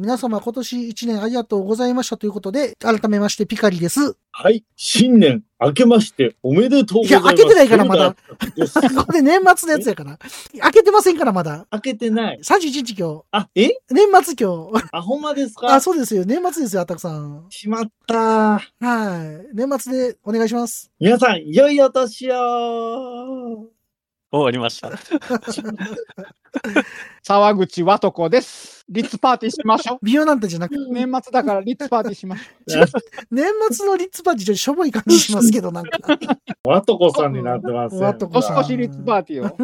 皆様今年1年ありがとうございましたということで、改めましてピカリです。はい。新年明けましておめでとうございます。いや明けてないからまだ。これ年末のやつやから。開けてませんからまだ。明けてない。31日今あ、え？日。年末今日。あ、ほんまですか？あ、そうですよ。年末ですよ、あたくさん。しまった。はい。年末でお願いします。皆さん、良いお年を終わりました。沢口和子です。リッツパーティーしましょう。美容なんてじゃなくて、年末だからリッツパーティーしましょ 年末のリッツパーティーちょっとしょぼい感じしますけど、なんか。わとこさんになってます。わとこさん年越しリッツパーティーを。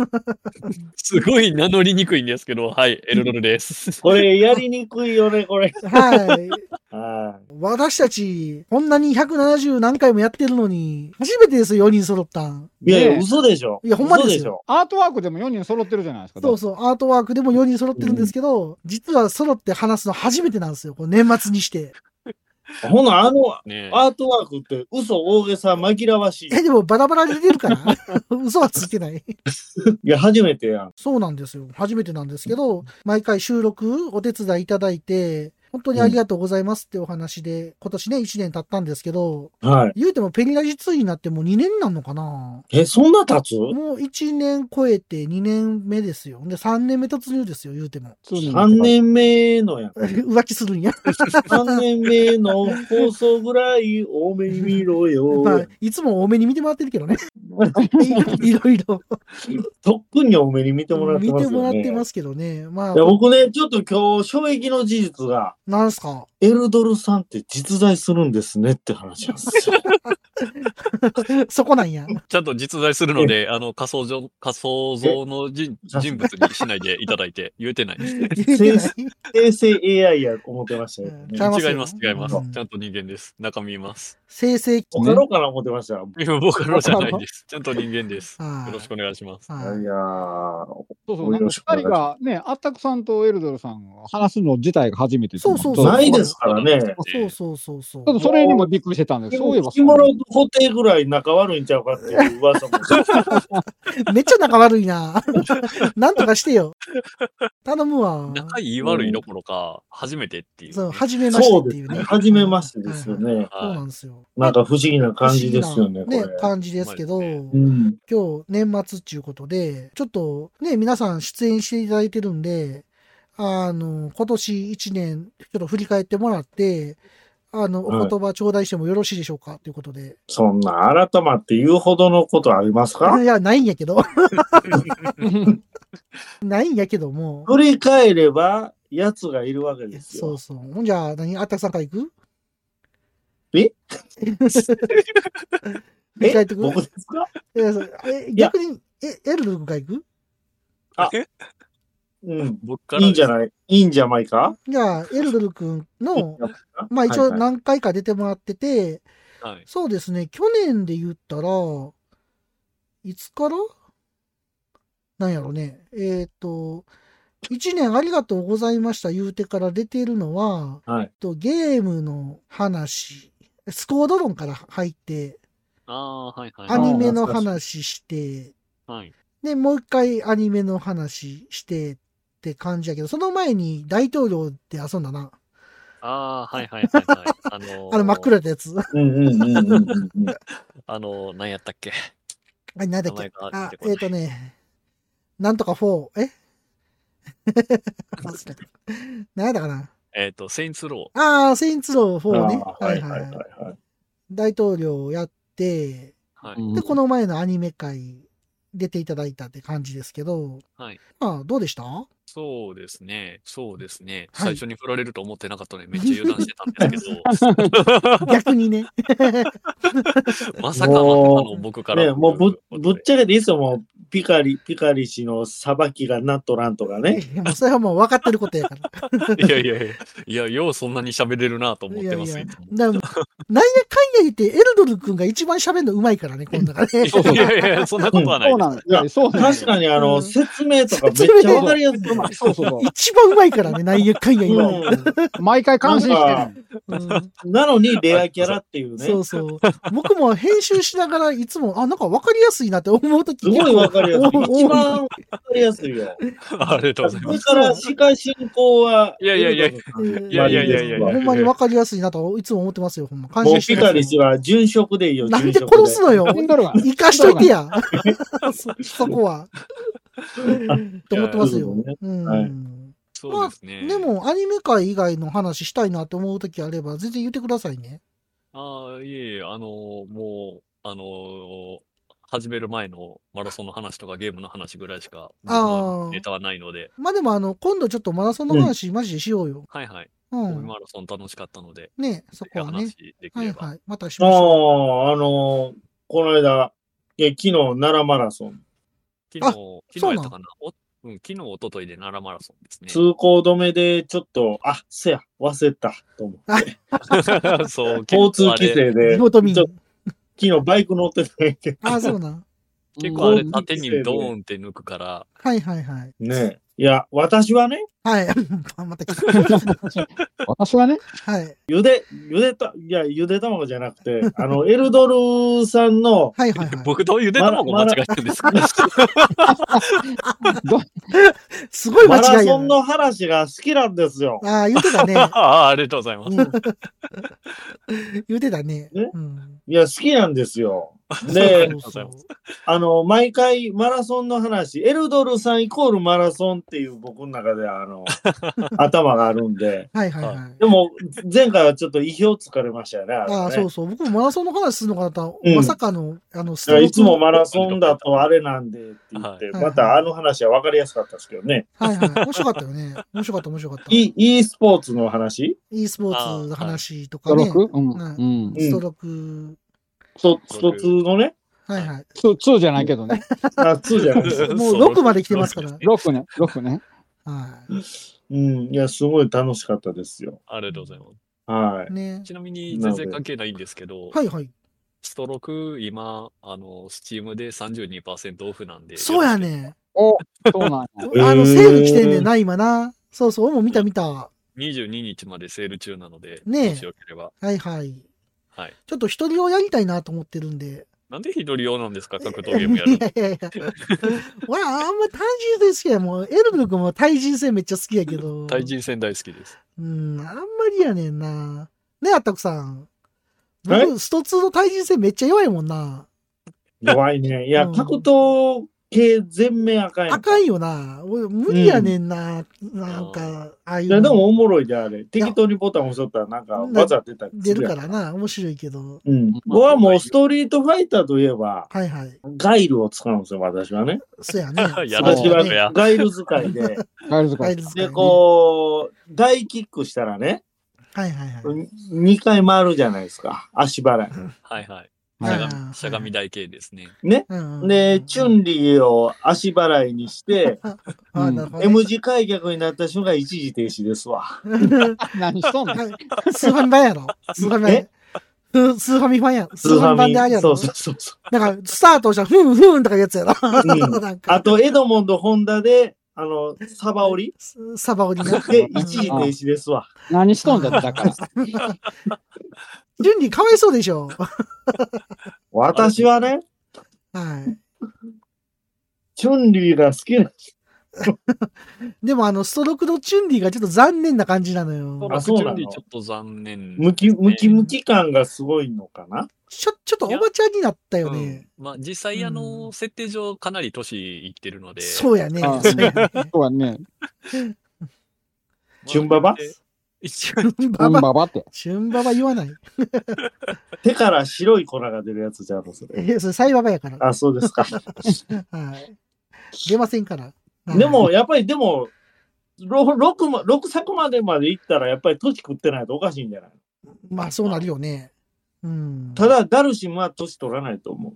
すごい名乗りにくいんですけど、はい、エルドルです。これ、やりにくいよね、これ。はい。は私たち、こんなに170何回もやってるのに、初めてですよ、4人揃ったん。い。いやいや、嘘でしょ。いやほんまですよ。アートワークでも4人揃ってるじゃないですか。そうそう、アートワークでも4人揃ってるんですけど、実は揃って話すの初めてなんですよ、こう年末にして。ほな、あの、ねアートワークって嘘大げさ紛らわしい。え、でもバラバラで出てるから、嘘はついてない。いや、初めてやん。そうなんですよ。初めてなんですけど、毎回収録お手伝いいただいて、本当にありがとうございますってお話で、今年ね、1年経ったんですけど、はい。言うてもペリラジ2になってもう2年になるのかな？え、そんな経つ？もう1年超えて2年目ですよ。で、3年目突入ですよ、言うても。?3 年目のやん。浮気するんや。3年目の放送ぐらい多めに見ろよ。まあ、いつも多めに見てもらってるけどね。いいろいろとっくに多めに見てもらって見てますよね。もらってますけどね。まあいや、僕ね、ちょっと今日、衝撃の事実が、なんすか？エルドルさんって実在するんですねって話なんですよ。そこなんや。ちゃんと実在するので、あの、仮想上、仮想像の人人物にしないでいただいて、言えてない生成 AI や思ってましたよね違います、違いますうん。ちゃんと人間です。中身います。生成器。ボカロかな思ってました。いや僕のじゃないです。ちゃんと人間です。はいよろしくお願いします。はいいやー、そうそう。なんか2人がね、あったくさんとエルドルさんが話すの自体が初めてそうそうそうないですからね。そうそうそうそうちょっとそれにもびっくりしてたんですそういえば着物と固定ぐらい仲悪いんちゃうかっていう噂も。めっちゃ仲悪いな。なんとかしてよ。頼むわ。仲いい悪いどころか、初めてっていう。そう、初めましてっていうね。そうですね。初めましてですよね。そうなんですよ。なんか不思議な感じですよね、これ。不思議な感じですけど。今日年末っていうことで、ちょっとね、皆さん出演していただいてるんで、あの、今年1年、ちょっと振り返ってもらって、あの、はい。お言葉頂戴してもよろしいでしょうか？ということで。そんな改まって言うほどのことありますか？いや、ないんやけど。ないんやけども。振り返れば、奴がいるわけですよ。そうそう。ほんじゃあ、何あったくさんから行く？え？振り返ってく？僕ですか？え逆に、え、エルドルから行く？うん。僕からいいんじゃないいいんじゃないか？じゃあ、エルドル君の、まあ一応何回か出てもらってて、はい。そうですね、去年で言ったら、いつから？なんやろね。えっ、と、1年ありがとうございました言うてから出てるのは、はいえっとゲームの話、スコード論から入って、あはいはい。アニメの話して、はい。で、もう一回アニメの話してって感じやけど、その前に大統領で遊んだな。ああ、はいはいはいはい。あのーあの真っ暗やったやつ。あのー、何やったっけ？あれ、なんだっけ？あえっ、とね、なんとか4、え？何やったかな？えっと、セインツロああ、セインツロー4ね。はいはいはいはい。大統領やって、ー。はい。うんで、この前のアニメ会出ていただいたって感じですけど、はい。まあ、どうでした？そうですね。そうですね。はい最初に振られると思ってなかったので、めっちゃ油断してたんですけど、逆にね。まさかの、あもうの、僕から。ね、もうぶぶっちゃけていいですよ、もう、ピカリ、ピカリ氏の裁きがなっとらんとかね。いやもうそれはもう分かってることやから。いやいやいや、いや、ようそんなに喋れるなと思ってます。いやいやいつもだからなんやかんや言って、エルドル君が一番喋るのうまいからね、今度からね。いやいやいや、そんなことはないそうです。なんです。そうなんです確かにあの、うん説明とかめっちゃわかりやすい。そうそうそう。一番うまいからね、なんやかんや言うの。毎回感心してる。うんなのにレアキャラっていうね。そうそう。僕も編集しながらいつも、あ、なんか分かりやすいなって思うときすごいわかかりやすい。一番わかりやすいよ。ありがとうございます。それから、司会進行は、いやいやいやいやいやいやいやいやほんまにわかりやすいなといつも思ってますよ、ほんま。感もう心してますピカリ氏は殉職でいいよ、なんで殺すのよ。生かしといてや。そそこは。と思ってますよ。うんはいそうですね。で、も、アニメ界以外の話したいなって思うときあれば、全然言ってくださいね。ああ、いえいえ、あの、もう、あの、始める前のマラソンの話とかゲームの話ぐらいしか、ネタはないので、まあでも、あの、今度ちょっとマラソンの話、マジでしようよ。はいはい。うん。マラソン楽しかったので、ね、そこはね。話できれば。はいはい。またしあましょあ、あのーこの間、いや昨日、奈良マラソン、昨あ日、昨日やったかな？おうん、昨日、一昨日で奈良マラソンですね。通行止めでちょっと、あ、せや、忘れた、と思って。そう、交通規。制で、地元民ちょ。昨日バイク乗ってたんやけど、ああ、そうなん。結構あれうん縦にドーンって抜くから、はいはいはい。ねいや、私はね、はい。また来た。私はね、はい。ゆで、ゆでた、いや、ゆで卵じゃなくて、あの、エルドルさんの、はいはいはい。僕とゆで卵間違えてるんですか？すごい間マラ違いやな。ソンの話が好きなんですよ。ああ、言ってたね。ああ、ありがとうございます。うん言ってたね。ね？うん。いや、好きなんですよ。で、あの、毎回マラソンの話、エルドルさんイコールマラソンっていう僕の中では、あの、頭があるんで、はいはいはい。でも、前回はちょっと意表つかれましたよね。あれねああ、そうそう。僕もマラソンの話するのかなと、うんまさかの、あの、スいつもマラソンだとあれなんでって言って、はいまたあの話は分かりやすかったですけどね。はいはい。面白かったよね。面白かった面白かった。e, e スポーツの話？e スポーツの話とストかね。ローク？うん。ストローク。ストストツーのね、はいはい。ツー、ツーじゃないけどね。あ、2じゃない。もう6まで来てますから。6ね、6ね。はい。うん、いや、すごい楽しかったですよ。ありがとうございます。はい。ね。ちなみに全然関係ないんですけど、はいはい。ストローク今、あの、スチームで32%オフなんで。そうや。ね。お、そうなん あの、セール来てんねんな、今な。そうそう、俺も見た見た。は22日までセール中なので、ねえもしよければ。いはい。はい。ちょっと一人をやりたいなと思ってるんで。なんで一人用なんですか？格闘ゲームやるいやいやいや。俺あんま対人戦好きやもう、エルブル君も対人戦めっちゃ好きやけど。対人戦大好きです。うん、あんまりやねんな。ねあったくさん。はい僕、スト2の対人戦めっちゃ弱いもんな。弱いね。いや、うん格闘系全面あかんやんあかんよな。俺、無理やねんな。なんか、ああいいうや、でのもおもろいであれ。適当にボタン押しとったらなんか技出たりす出るからな。面白いけど。うん。僕はもうストリートファイターといえば、はいはい。ガイルを使うんですよ、私はね。そうやね。やらしい私はガイル使いで。ガイル使いねで、こう、大キックしたらね、はいはいはい。2回回るじゃないですか。足払い。はいはい。しはい。ゃがみ、しゃがみ台形ですね。ね。うんうんで、チュンリーを足払いにして、あなるほど。ね M 字開脚になった瞬間一時停止ですわ。何しとんのはい。スーファミ版やろスーファミ版スーファミ版や。スーファミ版であれやろ。そうそうそうそなんか、スタートしたら、ふんふんとかいうやつやろ。う。うん。なんか。あと、エドモンド・ホンダで、あの、サバ折り？サバオリな。で一時停止ですわ。何しとんだだから。順にかわいそうでしょ。私はね、はい。チュンリーが好きな、でもあの、ストロークのチュンリーがちょっと残念な感じなのよ。あそうなの？ちょっと残念。ムキムキムキ感がすごいのかな？ちょ、ちょっとおばちゃんになったよね。うんまあ実際あうの、ん設定上かなり年いってるので。そうやね。あそうやね。そうやね。まあチュンババで一応、うん、ババ、って。チュンババ言わない。手から白い粉が出るやつじゃん、それ。え、それサイババやから。あ、そうですか。はい。出ませんから。はいでも、、やっぱり、でも、6, ま6作までまで行ったら、やっぱり年食ってないとおかしいんじゃない？まあそうなるよね。うん。ただ、ダルシムは年取らないと思う。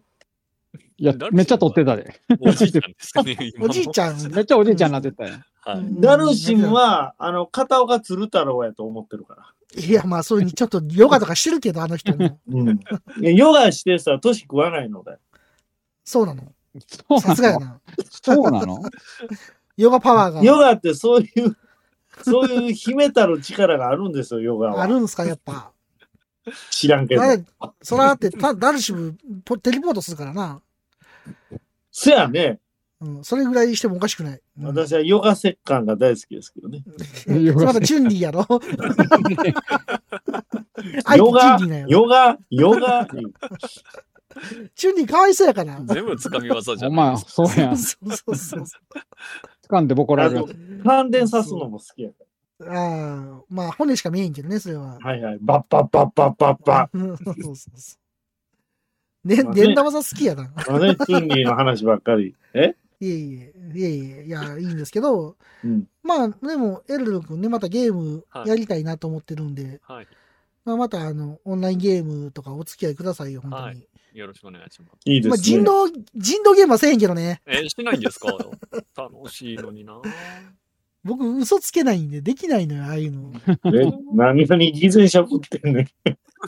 いや、めっちゃ撮ってたで。おじいちゃんですかね。今もおじいちゃん。めっちゃおじいちゃんになってたよ。ダルシムは、あの、片岡鶴太郎やと思ってるから。いや、まあそういうにちょっとヨガとかしてるけど、あの人も。ヨガしてさ、年食わないのだよ。そうなの。そうなの？さすがやな。そうなの？ヨガパワーが。ヨガってそういう、そういう秘めたる力があるんですよ、ヨガは。あるんですか、やっぱ。知らんけど。そらだって、たダルシムポテレポートするからな。せやね。うん、それぐらいしてもおかしくない。うん、私はヨガ石棺が大好きですけどね。またチュンリーやろ ヨガチュンリーなんやろヨガ、ヨガ、チュンリーかわいそうやから。全部つかみ技じゃお前、ないですそうやん。そうそうそう。掴んでボコられる。感電さすのも好きやかああ、まあ骨しか見えんけどね、それは。ら。はいはい。バッバッバッバッバッバうんそうそうそう。ね、まあね電玉さ好きやな。ッ。まあね、チュンリーの話ばっかり。え？いえいえ、いえいえ、いや、いいんですけど、うん。まあ、でも、エルル君ね、またゲームやりたいなと思ってるんで、はい。まあ、また、あの、オンラインゲームとかお付き合いくださいよ、本当に。はいよろしくお願いします。まあ、いいですね。人狼、人狼ゲームはせえへんけどね。えー、しないんですか？楽しいのにな。僕、嘘つけないんで、できないのよ、ああいうの。え、何々偽善者ぶってんねん。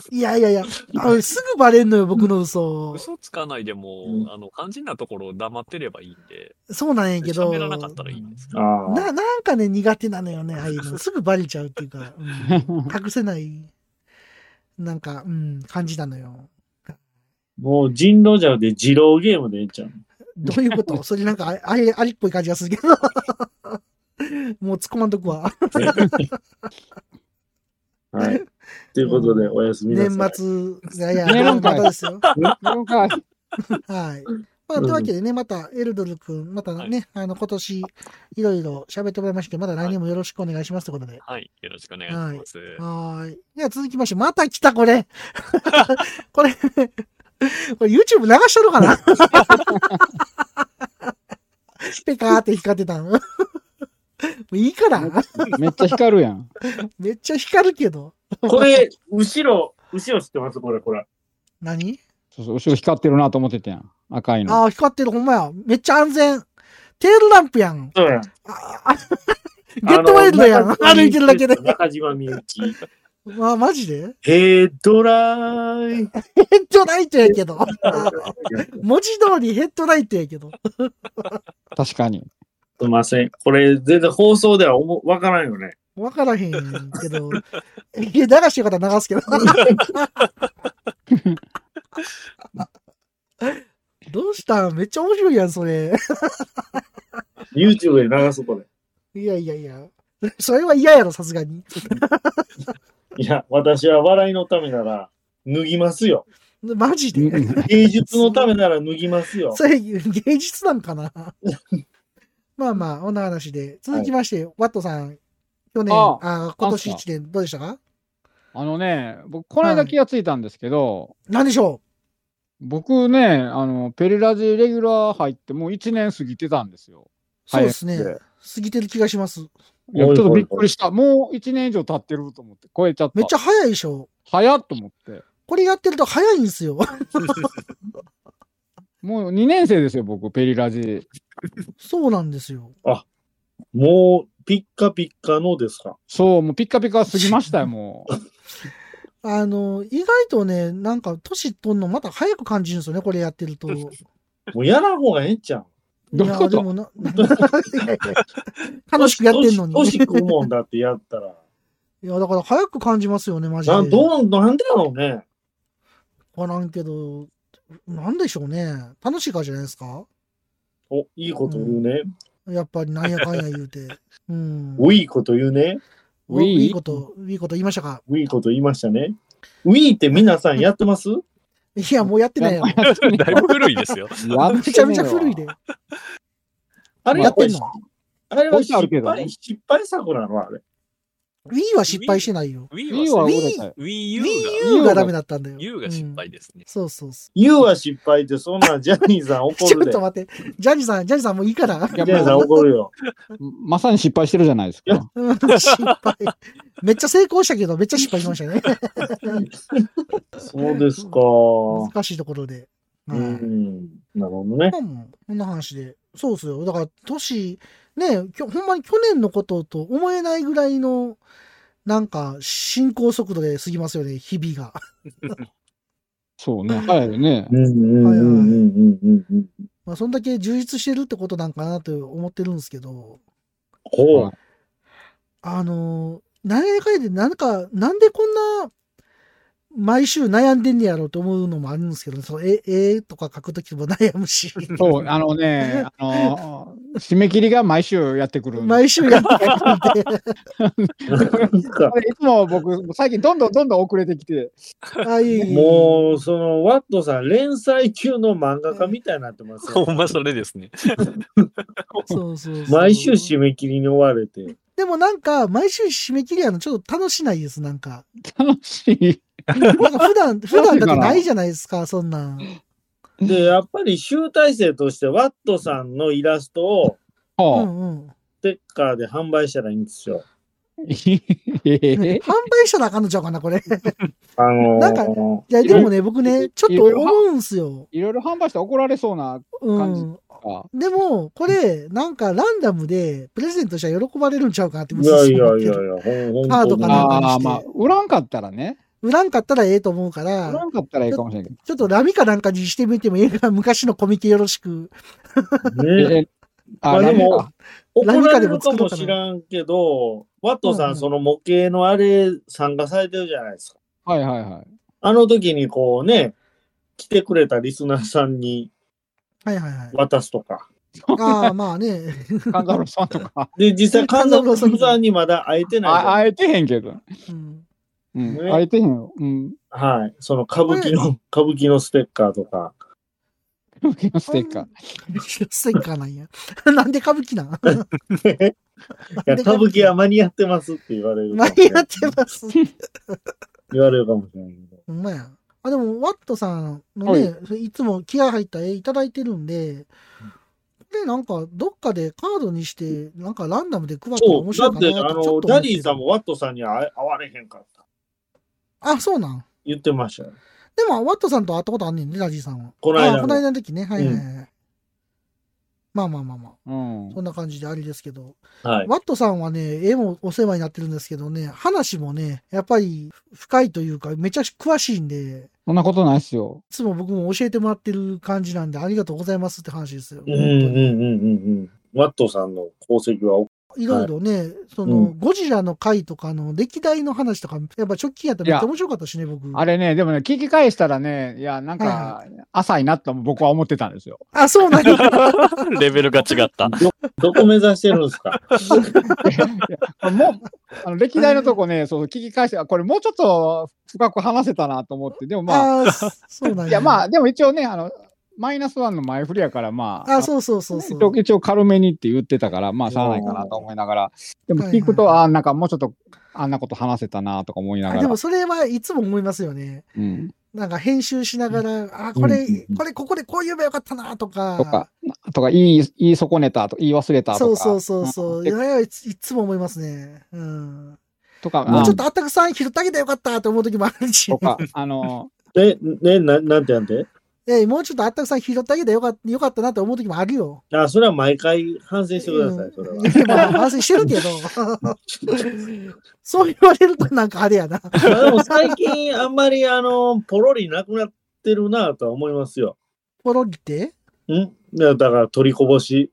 いやいやいや、あれすぐバレんのよ、僕の嘘。嘘つかないでも、うんあの、肝心なところ黙ってればいいんで、そうなんやけど。喋らなかったらいいんです。な、なんかね、苦手なのよね、ああいうの。すぐバレちゃうっていうか、うん隠せない、なんか、うん、感じなのよ。もう人狼じゃなくて二郎ゲームでええんちゃうどういうこと？それなんかあ、あれ、ありっぽい感じがするけど。もう突っ込まんとくわ。はい。ということで、おやすみなさい。年末、いやいや、またですよ。はい。まあ、というわけでね、また、エルドル君、またね、あの、今年、いろいろ喋ってもらいましたけど、また来年もよろしくお願いしますということで。はい。よろしくお願いします。はーい。では続きまして、また来た、これ。これ、これ YouTube 流しとるかな？ペカーって光ってたの。もういいから。めっちゃ光るやん。めっちゃ光るけど。これ、後ろ、後ろ知ってます？これ、これ。何？そうそう、後ろ光ってるなと思ってたやん。赤いの。ああ、光ってる、ほんまや。めっちゃ安全。テールランプやん。そうやん。ああ ゲットワイルドやん。歩いてるだけで。中島みゆき。ま あ、マジで？ヘッドライト。ヘッドライトやけど。文字通りヘッドライトやけど。確かに。すいません。これ、全然放送ではおもわからんよね。わからへんけど。いや、流してよかったら流すけど。どうしたん？めっちゃ面白いやん、それ。YouTube で流す、これ。いやいやいや。それは嫌やろ、さすがに。いや、私は笑いのためなら、脱ぎますよ。マジで？うん芸術のためなら脱ぎますよ。それ、芸術なんかな？まあまあ、こんな話で。続きまして、ワットさん、去年、ああ今年1年、どうでした？かあのね、僕、この間気がついたんですけど、何でしょ僕ね、あの、ペレラジレギュラー入ってもう1年過ぎてたんですよ。うそうですね。過ぎてる気がします。いや、ちょっとびっくりした。もう1年以上経ってると思って、超えちゃった。めっちゃ早いでしょ？早っと思って。これやってると早いんですよ。もう2年生ですよ、僕、ペリラジ。そうなんですよ。もう、ピッカピッカのですか？そう、もうピッカピカ過ぎましたよ、もう。あの、意外とね、なんか、年取んのまた早く感じるんですよね、これやってると。いもうやらん方がええんちゃう？や、どういうこと？でもな、楽しくやってんのに。年食うもんだってやったら。いや、だから早く感じますよね、マジで。なんどうなんでやろうね。わからんけど、なんでしょうね。楽しいからじゃないですか？お、いいこと言うね。やっぱりなんやかんや言うて。うん。ウィーこと言うね。おウィー？いいこと、いいこと言いましたか？ウィーこと言いましたね。ウィーって皆さんやってます？いや、もうやってないよ。だいぶ古いですよ。やめちゃめちゃ古いで。。あれやってんの？あれは失敗、失敗作なの？あれ。Wii は失敗してないよ。Wii はは Wii- U が、ダメだったんだよ。U が失敗うんですね。そうそうそ U は失敗ってそんなんジャニーさん怒う。ちょ。っと待って。ジャニーさん、ジャニーさんもういいから。ジャニーさんも怒るよ。まさに失敗してるじゃないですか。うん失敗。めっちゃ成功したけど、めっちゃ失敗しましたね。そうですか。難しいところで。うはいん。なるほどね。こんな話で。そうっすよ。だから、年、ね、きょほんまに去年のことと思えないぐらいの、なんか、進行速度で過ぎますよね、日々が。そうね、早いよね。まあ、そんだけ充実してるってことなんかなと思ってるんですけど、ほう。あのー、何やかんやで、なんか、なんでこんな、毎週悩んでんねやろうと思うのもあるんですけど、そう、え、えーとか書くときも悩むし。そう、あのね、あの、締め切りが毎週やってくる。毎週やってくなんかこれいつも僕、最近どんどんどんどん遅れてきて。もう、その、ワットさん、連載中の漫画家みたいになってますよ。ほんまそれですね。そうそうそう毎週締め切りに追われて。でもなんか、毎週締め切りやのちょっと楽しないです、なんか。楽しい。なんか普段、普段だってないじゃないですか、そんなん。で、やっぱり集大成として、ワットさんのイラストを。ステッカーで販売したらいいんですよ。う。え販売したらあかんのちゃうかな、これ。いあのーなんかや、でもね、僕ね、ちょっと思うんすよ。いろいろ販売して怒られそうなうん。か。でも、これ、なんかランダムでプレゼントしたら喜ばれるんちゃうかなっていやいやいやいや、カードかなんかにああ、してまあ、売らんかったらね。売らんかったらええと思うか売らら、んかったらいいかもしれんけど。ちょっとラミかなんかにしてみてもええか、昔のコミケよろしく。ね。え、あ、まあでもでも、怒られるか何かでもしらんけど、ワットさうんうんん、その模型のあれ参加されてるじゃないですか。はいはいはい。あの時にこうね、来てくれたリスナーさんにはいはいはい。渡すとか。ああ、まあね。カンザロさんとか。で、実際、神田さんにまだ会えてないじゃない。あ会えてへんけど。うんうん。ね会えてへんよ。うん。はい。その歌舞伎の、歌舞伎のステッカーとか。ステッカー。ステッカーなんや。なんで歌舞伎なん？いや、歌舞伎は間に合ってますって言われる。間に合ってます。言われるかもしれないけど。ほんまや。あ、でも、ワットさんのね、い、つも気合入った絵いただいてるんで、で、なんか、どっかでカードにして、なんかランダムで配ったらそう、面白だって、いかなあの、とちょってるダディさんもワットさんに会われへんかった。あ、そうなん。言ってましたよ。でも、ワットさんと会ったことあんねんね、ダディさんは。この間のあこの間の時ね。はいはいはい。まあまあまあまあ。うん。そんな感じでありですけど。はい。ワットさんはね、絵もお世話になってるんですけどね、話もね、やっぱり深いというか、めちゃくちゃ詳しいんで、そんなことないっすよ。いつも僕も教えてもらってる感じなんで、ありがとうございますって話ですよ。うんうんうんうんうん。ワットさんの功績は、いろいろね、その、うんゴジラの回とかの歴代の話とか、やっぱ直近やったらめっちゃ面白かったしね、僕。あれね、でもね、聞き返したらね、いや、なんはいか、浅いなと僕は思ってたんですよ。あ、そうなんや。レベルが違った。どこ目指してるんですか？もう、あの歴代のとこね、そう、聞き返して、あこれもうちょっと深く話せたなと思って、でもまあ、ああ、そうなんや。いや、まあ、でも一応ね、あの、マイナスワンの前振りやから、まあ、あ、そうそうそうそう。一応軽めにって言ってたから、まあ、しゃあないかなと思いながら、でも聞くと、はいああ、なんかもうちょっと、あんなこと話せたなとか思いながらあでも、それはいつも思いますよね。うん。なんか編集しながら、あ、これうんうん、これここでこう言えばよかったなとか。とか、とか、言い、言い損ねたと言い忘れたとか。そうそうそうそう。んいやいやいついつも思いますね。うん。とか、もうちょっと、とあったくさん拾ってあげてよかったと思う時もあるしと。か、あの、え、ね、ななんてなんて？えもうちょっとあったくさん拾ってあげてよかったよかったなと思う時もあるよ。あ、それは毎回反省してください、それは。うんいやまあ反省してるけど。そう言われるとなんかあれやな。まあでも最近あんまりあの、ポロリなくなってるなとは思いますよ。ポロリって？ん？だから取りこぼし。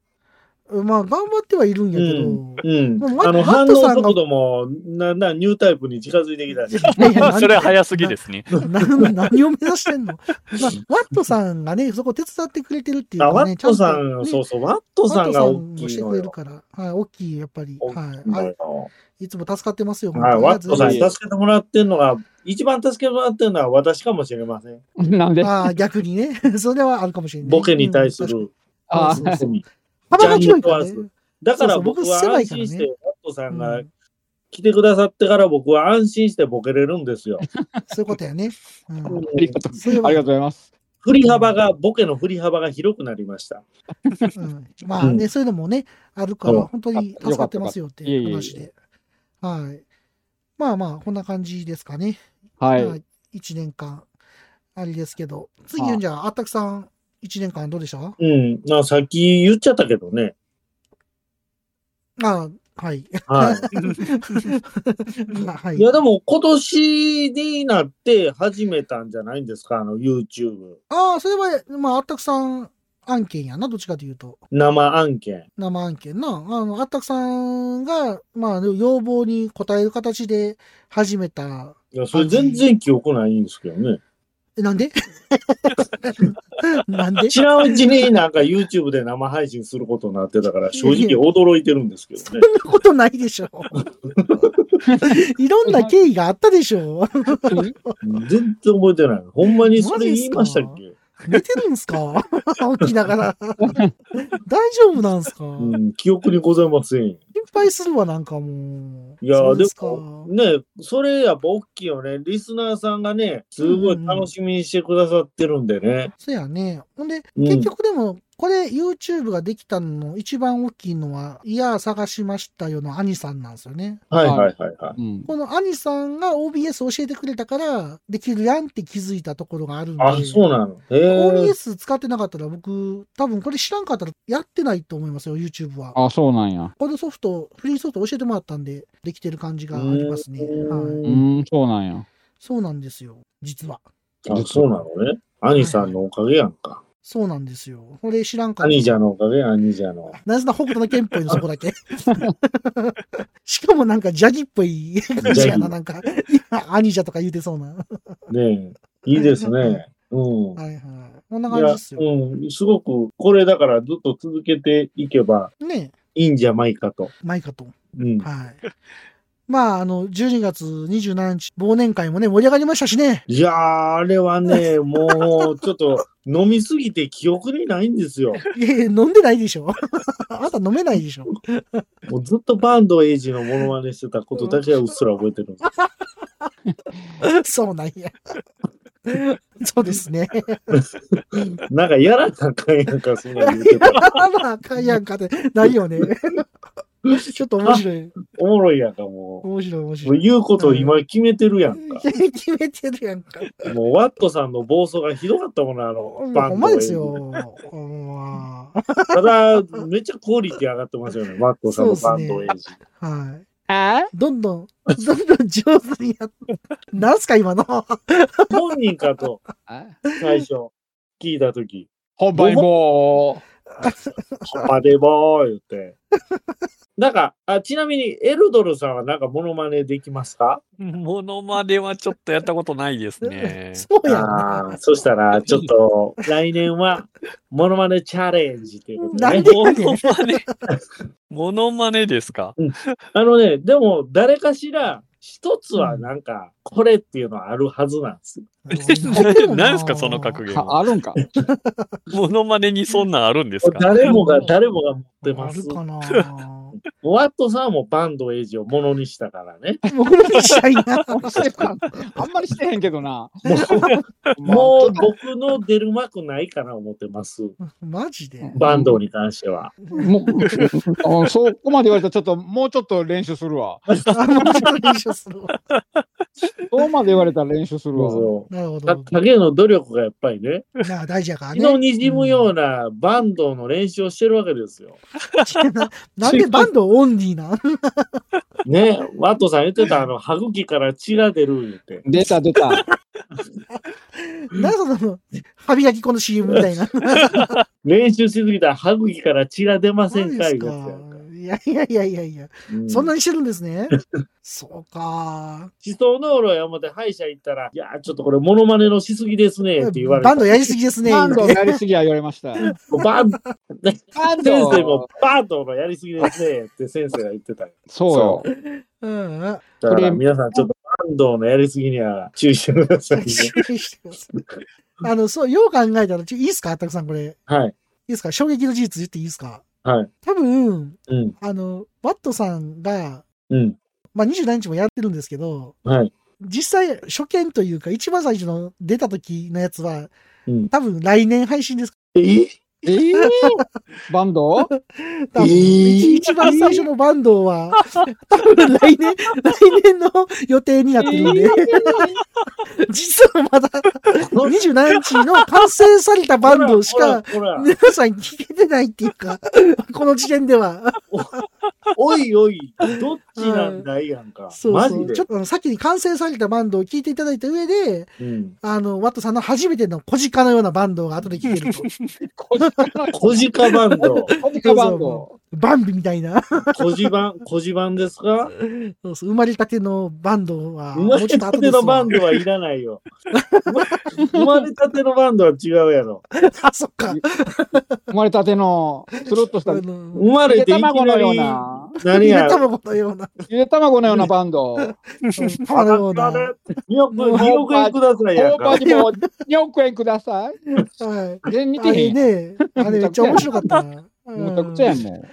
まあ頑張ってはいるんやけど。うん。でもワあの、ワ反応ットさんが速度も、な、な、ニュータイプに近づいてきたし。それは早すぎですね。な 何を目指してんの、まあ、ワットさんがね、そこ手伝ってくれてるっていうあ、かね、ワットさん、ちゃんとねそうそう、ワットさんが大きいしてくれる。から。はい、大きい、やっぱり。はい。いつも助かってますよ。はい、ワットさんにあ助けてもらってるのが、一番助けてもらってるのは私かもしれません。なんで、あー、逆にね。それはあるかもしれない。ボケに対すうん確るあそうそう罪。幅が広いからね。だから僕僕は安心して、ワットさんがうん来てくださってから僕は安心してボケれるんですよ。そういうことやね。うんありがとうございます。振り幅が、ボケの振り幅が広くなりました。うんまあね、そういうのもね、あるから、うん本当に助かってますよっていえいえいえ話で。はい。まあまあ、こんな感じですかね。はい。まあ、1年間、あれですけど。次あ、じゃあ、あったくさん、1年間どうでした？うん。まあ、さっき言っちゃったけどね。あはい。は まあはいい。いや、でも今年になって始めたんじゃないんですか、あの YouTube。ああ、それは、まあ、あったくさん、案件やな、どっちかというと。生案件。生案件な。あの、あったくさんが、まあ、要望に応える形で始めた。いや、それ全然記憶ないんですけどね。えなんで？なんで？知らんうちになんか YouTube で生配信することになってたから、正直驚いてるんですけどね。そんなことないでしょ。いろんな経緯があったでしょ。全然覚えてない。ほんまにそれ言いましたっけ？寝てるんすか？起きながら。大丈夫なんすか、うん、記憶にございません。心配するわ、なんかもう。いやー、でも、ね、それやっぱ大きいよね。リスナーさんがね、すごい楽しみにしてくださってるんでね。そうやね。ほんで、うん結局でも、これ YouTube ができたのの一番大きいのは、いやー探しましたよの兄さんなんですよね。はいはいはいはい。うん。この兄さんが OBS 教えてくれたから、できるやんって気づいたところがあるんで。あ、そうなの。OBS 使ってなかったら僕、多分これ知らんかったらやってないと思いますよ、YouTube は。あ、そうなんや。このソフト、フリーソフト教えてもらったんで、できてる感じがありますね。うはい。うーん、そうなんや。そうなんですよ、実は。あ、そうなのね。兄さんのおかげやんか。そうなんですよ。これ知らんかった。兄者のおかげ、兄者の。なぜな北斗の剣っぽいの、そこだけ。しかもなんか、ジャギっぽい 感じやな、なんか。今、兄者とか言うてそうな。はねえ、いいですね。うん。いはい。こんない感じやですよ。うん、すごく、これだからずっと続けていけばねいいんじゃないかと。マイカと。うん。はい。まあ、あの、12月27日、忘年会もね、盛り上がりましたしね。いやー、あれはね、もう、ちょっと、飲みすぎて記憶にないんですよ。いやいや飲んでないでしょ。あなた飲めないでしょ。もうずっとバンドエイジのモノマネしてたことだけはうっすら覚えてるんです。そうなんや。そうですね。なんかやらなあかんやんか、そんなん言うてたら。あら、あかんやんかって、ないよね。ちょっと面白い。おもろいやんか、も面白い、面う。も白い。う言うことを今決めてるやんか。決めてるやんか。もうワットさんの暴走がひどかったもんな、あの、バほんまです。よ。ただ、めっちゃクオリティ上がってますよね、ワットさんのバンドエイジ。はい。あ？どんどん、どんどん上手にやっなんすか、今の。本人かと、最初、聞いたとき、ほんまにもパデボー言って。なんかあ、ちなみに、エルドルさんはなんかモノマネできますか？モノマネはちょっとやったことないですね。そうやな。あ、。そしたら、ちょっと、来年は、モノマネチャレンジということでね。モノマネ。モノマネですか？あのね、でも、誰かしら、一つはなんか、これっていうのはあるはずなんですよ。何すかその格う、言は？あるんか。モノマネにそんなんあるんですか？誰もが、誰もが持ってますある。かなワットさんはもうバンドエイジをものにしたからね。僕にしたいな。あんまりしてへんけどな。もうまあ僕の出る幕ないかな思ってます。マジで？バンドに関しては。もう あそこまで言われたらちょっと、もうちょっと練習するわ。あ、もうちょっと練習するわ。そこまで言われたら練習するわ。なるほかど。影の努力がやっぱりね、なあ大事やからね。気の滲むようなバンドの練習をしてるわけですよ。な なんでバンドオンリーな？ん ね、ワットさん言ってた、あの、歯茎から血が出る言って。出た出た。なんその、歯磨き粉の CM みたいな。練習しすぎたら歯茎から血が出ませんかマジいうやつやですか？いやいやいやいやいや、うんそんなにしてるんですね？そうか。思想能力や思って歯医者行ったら、いや、ちょっとこれモノマネのしすぎですねって言われた。バンドやりすぎですね。バンドやりすぎは言われました。バンバン先生ドもバンドのやりすぎですねって先生が言ってたよ。そうよ。うん。だから皆さんちょっとバンドのやりすぎには注意してくださいね。注意してくださいあの、そう、よう考えたら、ちょいいですか？たくさんこれ。いいはい。ですか？衝撃の事実言っていいですか？はい。多分、うん。あの、ワットさんが、うん。まあ、27日もやってるんですけど、はい。実際、初見というか、一番最初の出た時のやつは、うん。多分来年配信です。ええー、バンド？一番最初のバンドは、多分来年、来年の予定になってるんで、実はまだ27日の完成されたバンドしか、皆さん聞けてないっていうか、この時点では。おいおい、どっちなんだいやんか。そうそう。ちょっ。とあの先に完成されたバンドを聞いていただいた上で、うん。あの、ワットさんの初めての小鹿のようなバンドが後で聴けると。小鹿バンド。コジカバンド。バンビみたいな。小鹿バン、小鹿バンですか？そうそう生まれたてのバンドは、生まれたてのバンドはいらないよ。生まれたてのバンドは違うやろ。あ、そっか。生まれたての、つるっとした、生まれていき卵のような。り、な、何やゆで。卵のような、ゆで卵のようなバンド。うん。玉のような。2億2億円くださいやん。か大葉。にも2億円ください。はい。全然見あれてへん。ね、あれめっちゃ面白かったな。むちゃくちゃやん、もう。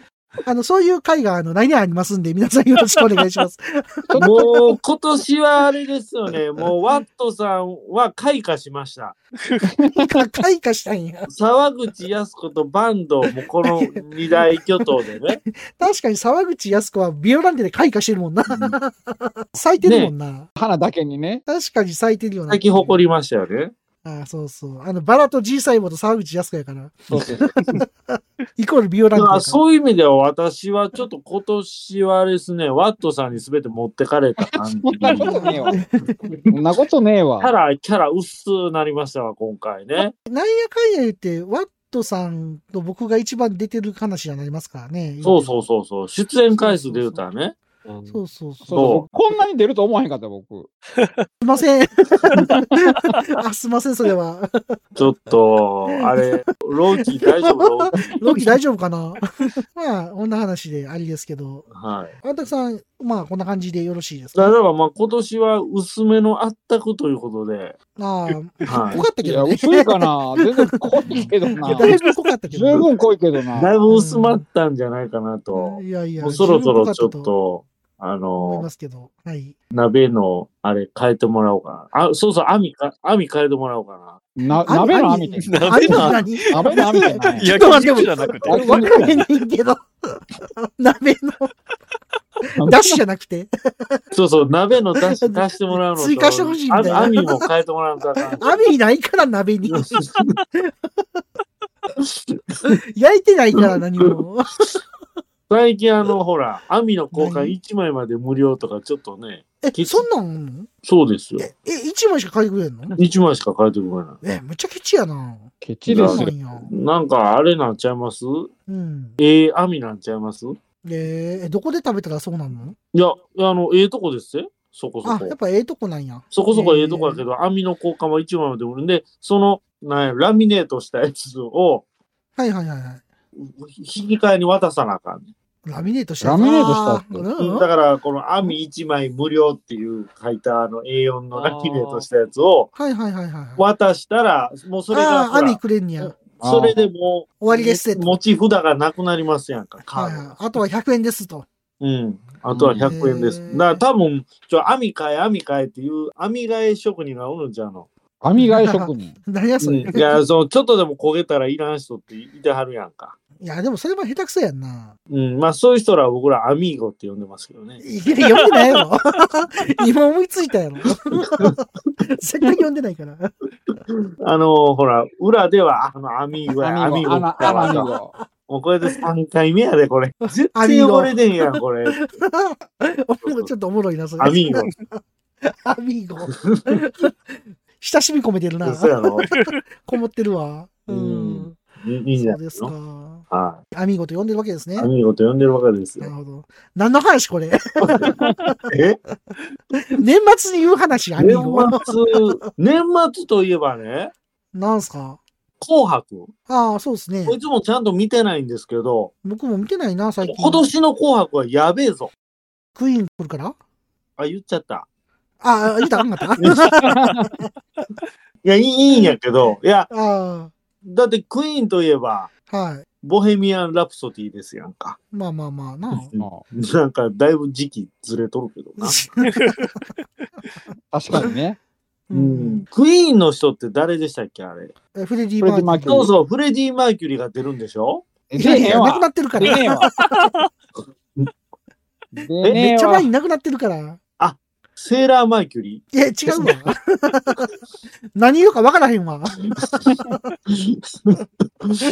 あの、そういう会が、あの、来年ありますんで、皆さんよろしくお願いします。もう今年はあれですよね。もうワットさんは開花しました。開花したんや。沢口靖子とバンドもこの二大巨頭でね。確かに沢口靖子はビオランテで開花してるもんな。咲いてるもんな。花だけにね。確かに咲いてるような。咲き誇りましたよね。ああ、そうそう。あの、バラと G 細胞と沢口靖子やから、そうそうそう。イコールビオランテやから。まあ、そういう意味では私はちょっと今年はですね、ワットさんに全て持ってかれた感じ。そんなことねえわ。そんなことねえキャわ。ラ、キャラ薄なりましたわ、今回ね。なんやかんや言って、ワットさんと僕が一番出てる話になりますからね。そうそうそうそう。出演回数で言うたらね。うんそうそうそう。こんなに出ると思わへんかった、僕。すいません。あ、すいません、それは。ちょっと、あれ、ローキー大丈夫？ローキー大丈夫かな？まあ、こんな話でありですけど。はい。あたくさん、まあ、こんな感じでよろしいですか？だからまあ今年は薄めのあったくということで、ああ、はい濃かったいや、けどね。薄いかな。全然濃いけどな。だいぶ濃かったけど。十分濃いけどな。だいぶ薄まったんじゃないかなと。いやいや、もうそろそろちょっと、あの思いま、すけど。はい。鍋のあれ変えてもらおうかな。あ、そうそう、網か、網変えてもらおうかな鍋の網って。鍋の網何？鍋の網って何？焼き肉じゃなくて。あわかれないけど。鍋の、ダッシュじゃなくて。な。そうそう、鍋の出し足してもらうのと。追加してほしいみたいなあ網も変えてもらうかん。網ないから鍋に。焼いてないから何も。最近あの、ほら、網の交換1枚まで無料とかちょっとね、え、そんなんのそうですよ。え、一枚しか書いてくれんの？1枚しか変えてくれない。え、むっちゃケチやな。ケチですよな。んかあれなんちゃいます？うん。ええ網なんちゃいます？えー、えどこで食べたらそうなんの？いや、あの、ええとこですよ。そこそあ、こやっ。ぱええとこなんや。そこそこええとこやけど、網の交換は1枚まで売るんで、その、なんやラミネートしたやつを、はいはいはいはい。引き換えに渡さなあかんねラミネートしたラミネートしたうんん。だから、この網1枚無料っていう書いたあの A4 のラミネートしたやつをはいはいはいはい。渡したら、もうそれがああ、網くれんにや。それでもう、終わりですって持ち札がなくなりますやんか、カードが。はいはい。あとは100円ですと。うん。あとは100円です。だから多分、ちょ、網買え、網買えっていう網替え職人がおるんじゃうの？網替え職人。何やそれ。いや、そう、ちょっとでも焦げたらいらん人っていてはるやんか。いや、でもそれも下手くそやんな。うん、まあそういう人らは僕らアミーゴって呼んでますけどね。いや、読んでないやろ。今思いついたやろ。絶対読んでないから。あのほら、裏では、あの、アミーゴや、アミーゴ。もうこれで3回目やで、これ。絶アミーゴ対汚れてんやん、これ。ちょっとおもろいな、それ。アミーゴ。アミーゴ。親しみ込めてるな。そうやろ。こもってるわ。ううんん。いいいんじゃそうですか。はアミーゴと呼んでるわけですねい。ア。ミーゴと呼んでるわけですよ。なるほど。何の話これ？え？年末に言う話、アミゴ。末、年末といえばね、なんすか？紅白。ああ、そうですねこ。いつもちゃんと見てないんですけど、僕も見てないな、最近。今年の紅白はやべえぞ。クイーン来るから？あ、言っちゃった。ああ、言ったらあかんかった いや、いいいいんやけど、いや、あだってクイーンといえば、あ、はい。ボヘミアン・ラプソディですやんか。まあまあまあな。なんか、だいぶ時期ずれとるけどな。確かにね。うん。クイーンの人って誰でしたっけあれ。えフレディ・マーキュリー。そうそう、フレディ・マーキュリーが出るんでしょ？出いやいや、へんわなくな。ってるから。えわっちゃ前に。なくなってるから。セーラーマイキュリいや、違うわ。何色か分からへんわ。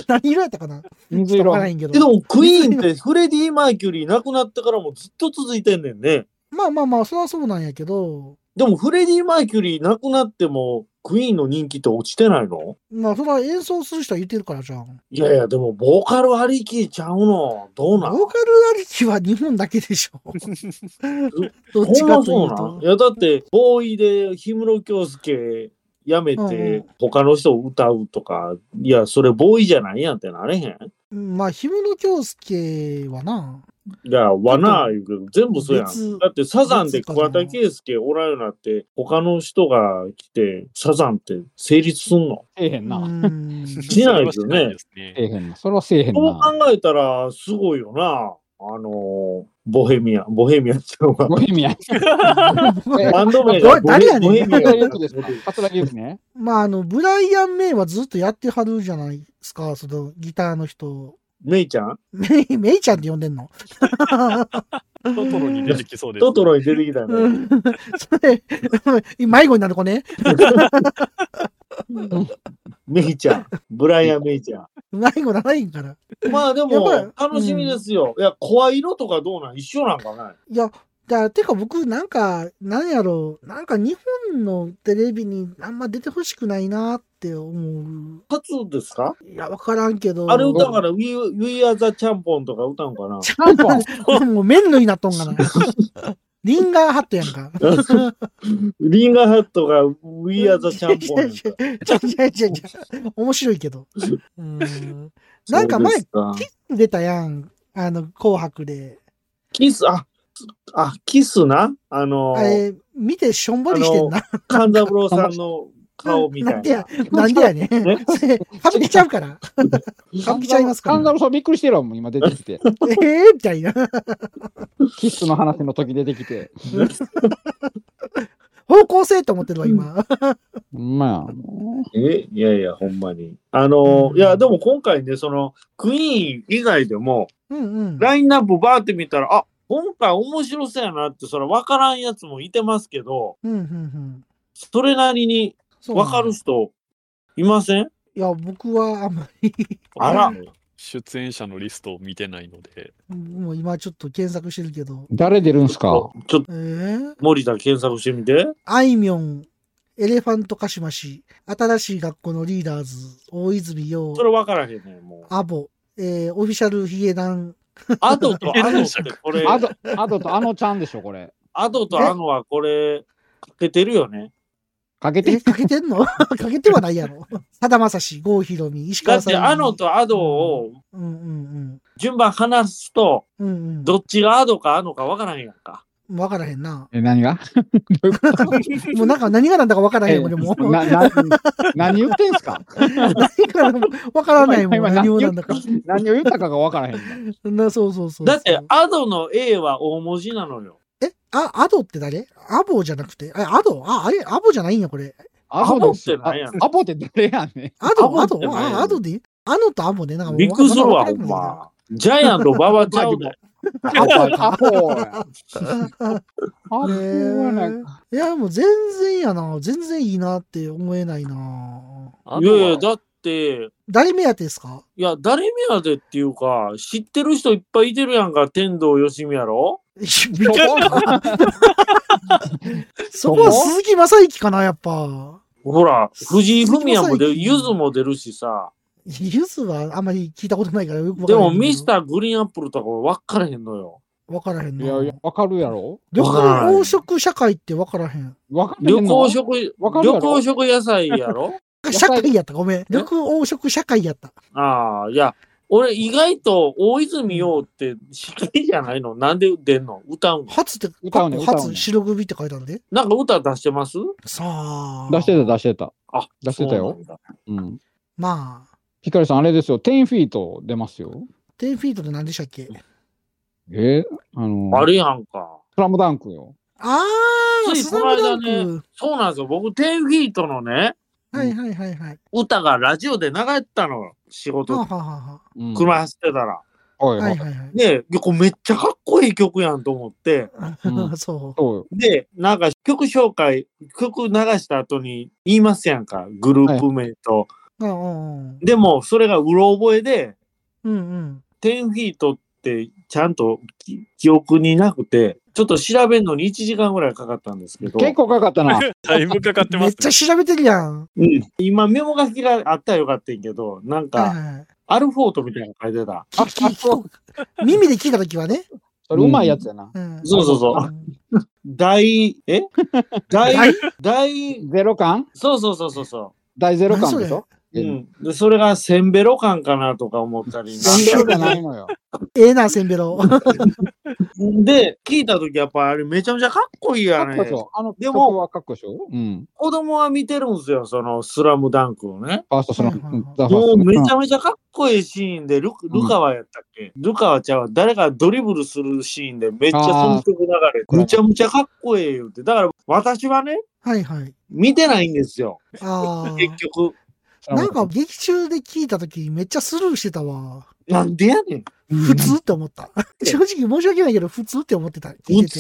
何色やったかな？水色分か。らへんけー。でど。も、クイーンってフレディ・マイキュリー亡くなってからもずっと続いてんねんね。まあまあまあ、それはそうなんやけど、でも、フレディ・マイキュリー亡くなっても、クイーンの人気って落ちてないの？まあ、それは演奏する人は言ってるからじゃん。いやいや、でも、ボーカルありきちゃうの。どうなん？ボーカルありきは日本だけでしょ。どっちかそうなん？と。いや、だって、ボーイで氷室京介辞めてん、他の人を歌うとか、いや、それボーイじゃないやんってなれへんまあ、氷室京介はな、いや、わなあ言うけど、全部そうや別ん。だって、サザンで桑田佳祐おらんようになって、他の人が来て、サザンって成立すんの？せえへんな。うん。しないですよねそれはしないですねせえへんな。それはせえへんそうな。考えたら、すごいよな。あの、ボヘミアン、ボヘミアンっていうのはボヘミアン。バンド名どが誰やねんボヘミアン桂由紀ですか桂由紀ね。まあ、あの、ブライアン・メイはずっとやってはるじゃないですか、そのギターの人。メイちゃん？メイ、メイちゃんって呼んでんの？トトロに出てきそうです。トトロに出てきたうね。んそれ、迷子になる子ね。メイちゃん。ブライアン・メイちゃ迷子ならへんから。ん。まあでやもっ、楽しみですよ。いや、声色とかどうなん？一緒なんかな？いや、だてか僕、なんか、なんやろう、なんか日本のテレビにあんま出てほしくないなって思う。初ですか？いや、わからんけど。あれ歌うから、We, We Are the Champion とか歌うんかな？チャンポン。もう麺類になっとんかな。リンガーハットやんか。リンガーハットが We Are the Champion。ちゃちゃちゃちゃ面白いけど。うんなんか前そうですか出たやん。あの、紅白で。キス、あ、あ、キスな？あのあ、れ、見てしょんぼりしてんな。勘三郎さんの顔みたいなんでやな。、なんでやねはびきちゃうから。はびきちゃいますから。カンガルーさんびっくりしてるわ、もう今出てきて。ええみたいな。キスの話の時出てきて。方向性と思ってるわ、今。まあ、え？いやいや、ほんまに。あの、うんいや、でも今回ね、その、クイーン以外でも、うんうん。ラインナップバーって見たら、あ、今回面白そうやなって、それ分からんやつもいてますけど、うんうんうん。それなりにそうなん分かる人いません？いや、僕はあんまり、あら出演者のリストを見てないので、もう今ちょっと検索してるけど。誰出るんすか？ちょっとえー、森田検索してみて。あいみょん、エレファントカシマシ、新しい学校のリーダーズ、大泉洋そ、れ分からへんねん、もう。アボ、えー、オフィシャルヒゲダン、アドとアノってこれ、アド、アドとあのちゃんでしょ、これ。アドとアノはこれ、かけてるよね。え、かけて？かけてんの？かけてはないやろ。さだまさし、郷ひろみ、石だって川さゆり。アノとアドをうんうん順番話すと、うん。うんうん。どっちがアドかアノか分からへんやんか。わからへんな。え、何が？もうなんか何がなんだかわからへん、俺も。な、な、何言ってんすか？何がわからないもん、今何をなんだか。何を言ったかがわからへんの。なそうそうそう。だって、アドの A は大文字なのよ。え、あ、アドって誰？アボじゃなくて、あ、アド？あ、あれ、アボじゃないんや、これ。アボって何や？アボって誰やねん？アド、アド？アドでアノとアボね。なんかもうびっくりするわ、ほんま。ジャイアント馬場ちゃうで。アポ、アポや。アポねやなんか。いや、もう全然やな。全然いいなって思えないな。いやいや、は、だって、誰目当てですか？いや、誰目当てっていうか、知ってる人いっぱいいてるやんか、天童よしみやろ？そこは鈴木正幸かな、やっぱ。ほら、藤井フミヤも出る、ゆずも出るしさ。ユズはあんまり聞いたことないからよくわかでも、らへんけどミスターグリーンアップルとか分からへんのよ。わからへんな。いやいや、わかるやろ？緑わからない黄色社会ってわからへん。わかる緑黄色、わかるやろ？緑黄色野菜やろ？社会やった、ごめん。緑黄色社会やった。ああ、いや、俺意外と大泉洋って司会じゃないの？なんで出んの？歌うの？初って、歌うね初白組って書いてあるで。なんか歌出してます？さあ。出してた、出してた。あ、出してたよそうなんだ。うん。まあ、ヒカリさん、あれですよ。10フィート出ますよ。10フィートで何でしたっけ？えあの、あれやんか。スラムダンクよ。ああ、ついスラムダンこの間ク。そうなんですよ。僕、10フィートのね、はいはいはいはい。歌がラジオで流れてたのよ。仕はあ、事、はあはあは車走ってたら。ははいはい。はいはいはい。で、これめっちゃかっこいい曲やんと思って、うんそそうよ。で、なんか曲紹介、曲流した後に言いますやんか、グループ名と。う。うんうんうん。でも、それがうろ覚えで、うんうん。10フィートってちゃんと記記憶になくて、ちょっと調べるのに1時間ぐらいかかったんですけど、結構かかったな。だいぶかかってめっますね。ちゃ調べてるやん。うん今メモ書きがあったらよかったんやけど、なんはいか、はいはい。アルフォートみたいなの書いてた。耳で聞いたときはね。それうまいやつやな。うん。そうそうそううん大、え？大大、大、ゼロ感？そうそうそうそうそ大ゼロ感でしょ？う。うん。で、それがセンベロ感かなとか思ったり。センベロじゃないのよ。ええな、せんべろ。で、聞いたときやっぱあれめちゃめちゃかっこいいかやねっこいいでし。ょ。あのでもかっこいいでしょ？うん。子供は見てるんですよ、そのスラムダンクをね。ファーストその、はいはいはいうんザファーもうめちゃめちゃかっこいいシーンで、ルルカワやったっけ、ルカワちゃうわ誰かドリブルするシーンでめっちゃその曲流れて、むちゃむちゃかっこいい言うて。だから私はね、はいはい。見てないんですよ、あ結局。あ。なんか劇中で聞いたときめっちゃスルーしてたわ。なんでやねん。普通って思った。正直申し訳ないけど、普通って思ってた。てて普通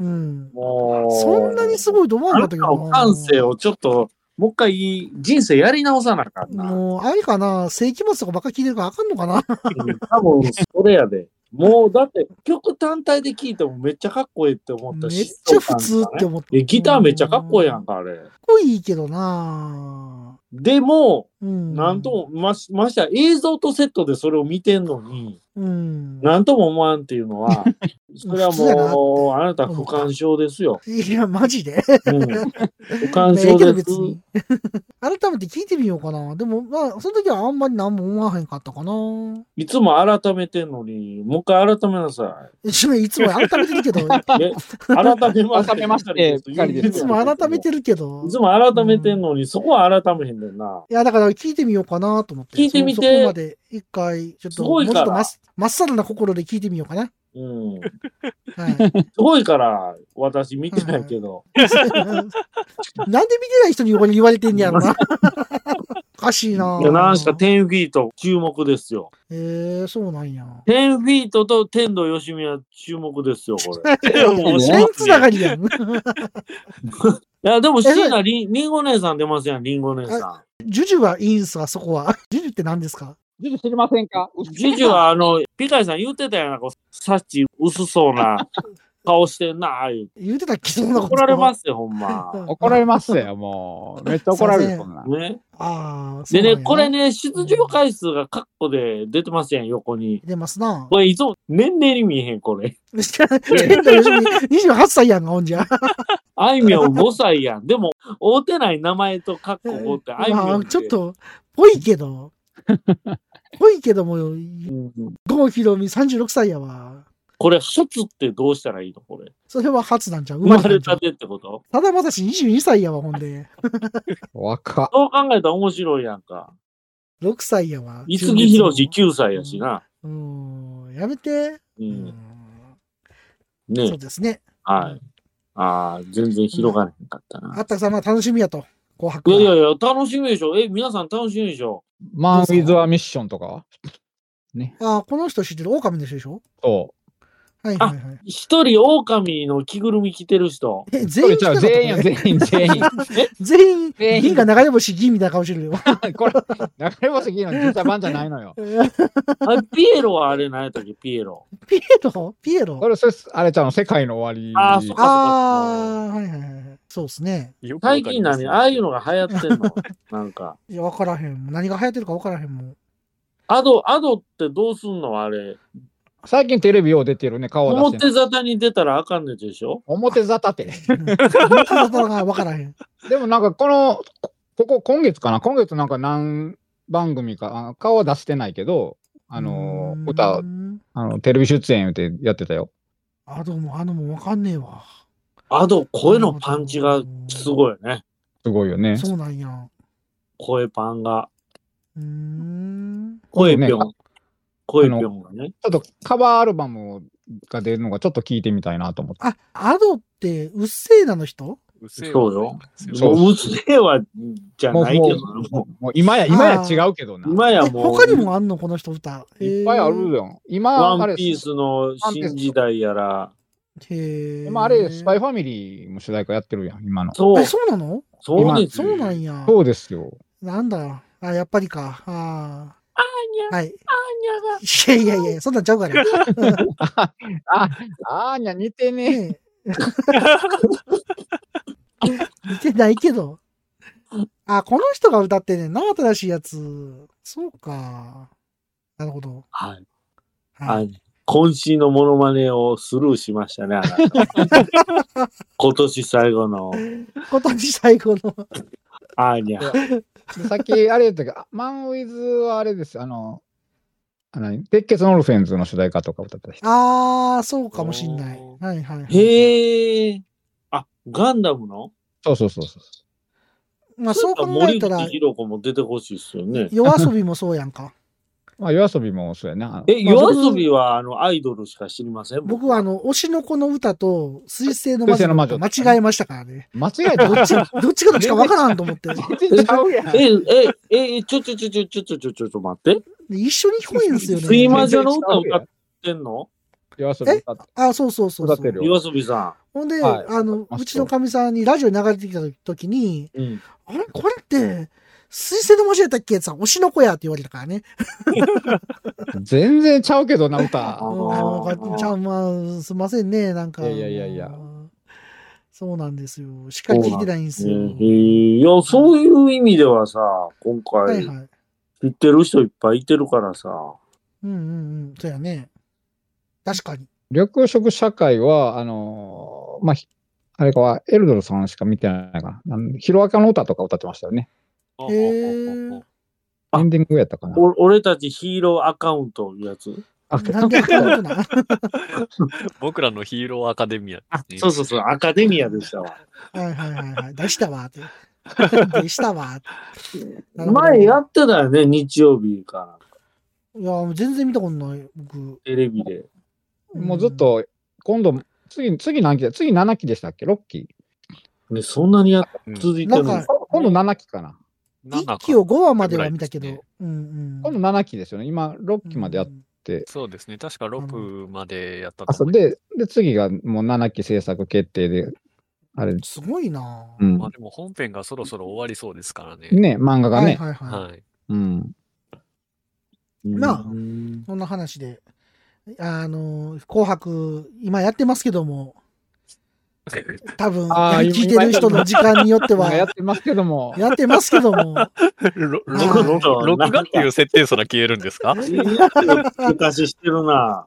うん。もう。そんなにすごいと思わあなかったけど感性をちょっと、もう一回人生やり直さなあかんな。もう、あれかな、世紀末とかばっか聞いてるからあかんのかな？うん多分、それやで。もう、だって、曲単体で聴いてもめっちゃかっこいいって思ったし。めっちゃ普通って思った。えギターめっちゃかっこいいやんか、あれ。かっこいいけどなでも、うん。なんとも、まし、ましてや映像とセットでそれを見てんのに、うん。なんとも思わんっていうのは、それはもう、あなた不干渉ですよ。いや、マジで？うん。不干ええけど渉です。別に。改めて聞いてみようかな。でも、まあ、その時はあんまり何も思わへんかったかな。いつも改めてんのに、もう一回改めなさ一応 いつも改めてるけど、い。え、改めま。改めまして言ういつも改めてるけどい。つも改めてんのに、そこは改めへんねんな。いや、だから聞いてみようかなと思って。聞いてみてそそこまで一回、ちょっすと、もうちょっとまっさらな心で聞いてみようかな。うん。はい。すごいから、私見てないけど。なんで見てない人に横に言われてんねやろな。おかしいないや、なんしか10フィート注目ですよ。えー、そうなんや。10フィートと天童よしみは注目ですよ、これ。いもう全つながりやん。や、でも、えそれ椎名りんご姉さん出ますやん、りんご姉さジュジュはいいんすわ、そこは。ジュジュって何ですか？ジュジュ知りませんか？ん。ジュジュは、あの、ピカイさん言ってたやん、こう、サッチ薄そうな 顔してんな、言う言うてたっけそんなこと。怒られますよ、ほんま。怒られますよ、もう。めっちゃ怒られる、そんな。ね。ああ、でね、これ。ね、出場回数がカッコで出てますやん、横に。出ますな。これ、いつも年齢に見えへん、これ。健太よしみ28歳やんか、ほんじゃ。あいみょん5歳やん。でも、会うてない名前とカッコ5って、あいみまあょん。ちょっと、ぽいけど。ぽいけども、うん郷ひろみ36歳やわ。これ、初ってどうしたらいいの？これ。それは初なんちゃう生まれたてってこと？ただまさし22歳やわ、ほんで。若っ。そう考えたら面白いやんか。6歳やわ。五木ひろし9歳やしな。うーん、やめて。う。うんんそうね。ですね。はい。ああ、全然広がらへんかったあな。ったくさんは楽しみやと。紅白は。いやいやいや、楽しみでしょ。え、皆さん楽しみでしょ？マン・ウィズ・ア・ミッションとか？あ、この人知ってる？狼の人でしょ？そはいはいはい。一人狼の着ぐるみ着てる人。え、う。全員来たかった全員や、全員、全員。全員、全員銀が流れ星銀みたいな顔してるよ。これ、流れ星銀の実際版じゃないのよ。あれピエロはあれ何やったっけ？ピエロ。ピエロ？ピエロ？これ、それあれちゃうの、世界の終わり。あーそっかああ、はいはいはい。そうですね。最近何ああいうのが流行ってんの？なんか。いや、わからへん。何が流行ってるかわからへんもん。アド、アドってどうすんの？あれ。最近テレビよう出てるね、顔を出してる。表沙汰に出たらあかんねでしょ？表沙汰って。うん何がわからへん。でもなんかこの、こここ今月かな？今月なんか何番組か、あ顔は出してないけど、あの歌、あの、テレビ出演ってやってたよ。あ、どうも、あのもわかんねえわ。アド、声のパンチがすごいよね。すごいよね。そうなんや。声パンが。うーん。声ぴょ。ん声ぴょんがね。ちょっとカバーアルバムが出るのがちょっと聞いてみたいなと思って。あ、アドって、うっせぇなの人？うせえそうよそうもう、うせえわ、じゃないけどもう今や、今や違うけどうな。え今やもう、他にもあんのこの人歌。いっぱいあるよ。今、あれ、ワンピースの新時代やら、へえ。今あれ、スパイファミリーも主題歌やってるやん、今の。そうえ、、そうなの？そうそうなんや。そうですよ。なんだ。あ、やっぱりか。あああ。はい。ーにゃが、いやいやいや、そんなんちゃうから。あ、あーにゃ、似てね。ねえ似てないけど。あ、この人が歌ってんねんな、新しいやつ。そうか。なるほど。はい。は。はいい。渾身のモノマネをスルーしましたね、あなた 今年最後の、今年最後の。あーにゃ。さっき、あれ言ったけど、あマンウィズはあれですよあの、あの、鉄血のオルフェンズの主題歌とか歌った人。あー、そうかもしんない。おはいはい、はい。へえ。あ、ガンダムの？そうそうそうそう。まあそう考えたら森口、博子も出てほしいっすよね。夜遊びもそうやんか。まあ、夜遊びもそうやな。え、まあ夜遊びはあのアイドルしか知りません僕はあ、の、推しの子の歌と、水星の魔女間違えましたからね。間違えた？どっち、どっちがどっちかわからんと思って。全然ちゃうやん。え、え、え、ちょちょちょちょちょちょちょちょちょ待って。で一緒に聞こえんすよね。睡魔女の歌歌ってんの夜遊び歌って。あ、そうそうそうそう。夜遊びさほんで、はいあの、あうちのかみさんにラジオに流れてきた時に、ん。うん。あれこれって、水星の魔女やったっけさ、推しの子やって言われたからね。全然ちゃうけどな、あ歌。ーうんちゃん、まあ、すいませんね、なんか。いやいやいやそうなんですよ。しっかり聞いてないんですよ。ねえいや、そういう意味ではさ、今回、はいはい。知ってる人いっぱいいてるからさ。うんうんうん。そうやね。確かに。緑色社会は、あのーまあ、ひあれかは、エルドルさんしか見てないかな。あのヒロアカの歌とか歌ってましたよね。へエンディングやったかな。お俺たちヒーローアカウントいうやつ。僕らのヒーローアカデミア。そうそうそう、アカデミアでしたわ。はいはいはいはい。出したわって。出したわ前やってたよね、日曜日から。いや、全然見たことない、僕。テレビで。もうずっと、今度、次、次何期だ？次7期でしたっけ ?6 期ね、そんなにやうん続いてるの？なんか今度7期かな。7か1期を5話までは見たけど。ねうんうん。今度7期ですよね。今、6期までやっうんて。そうですね。確か6までやったあ、と思いで、で、次がもう7期制作決定で、あれ、すごいなぁうんまあ。でも本編がそろそろ終わりそうですからね。ね、漫画がね。はいはいはい。はい。うん。まあうんそんな話で。あの、紅白、今やってますけども、多分、あー聞いてる人の時間によっては、やってますけども。やってますけども、録画っていう設定すら消えるんですか？昔してるな。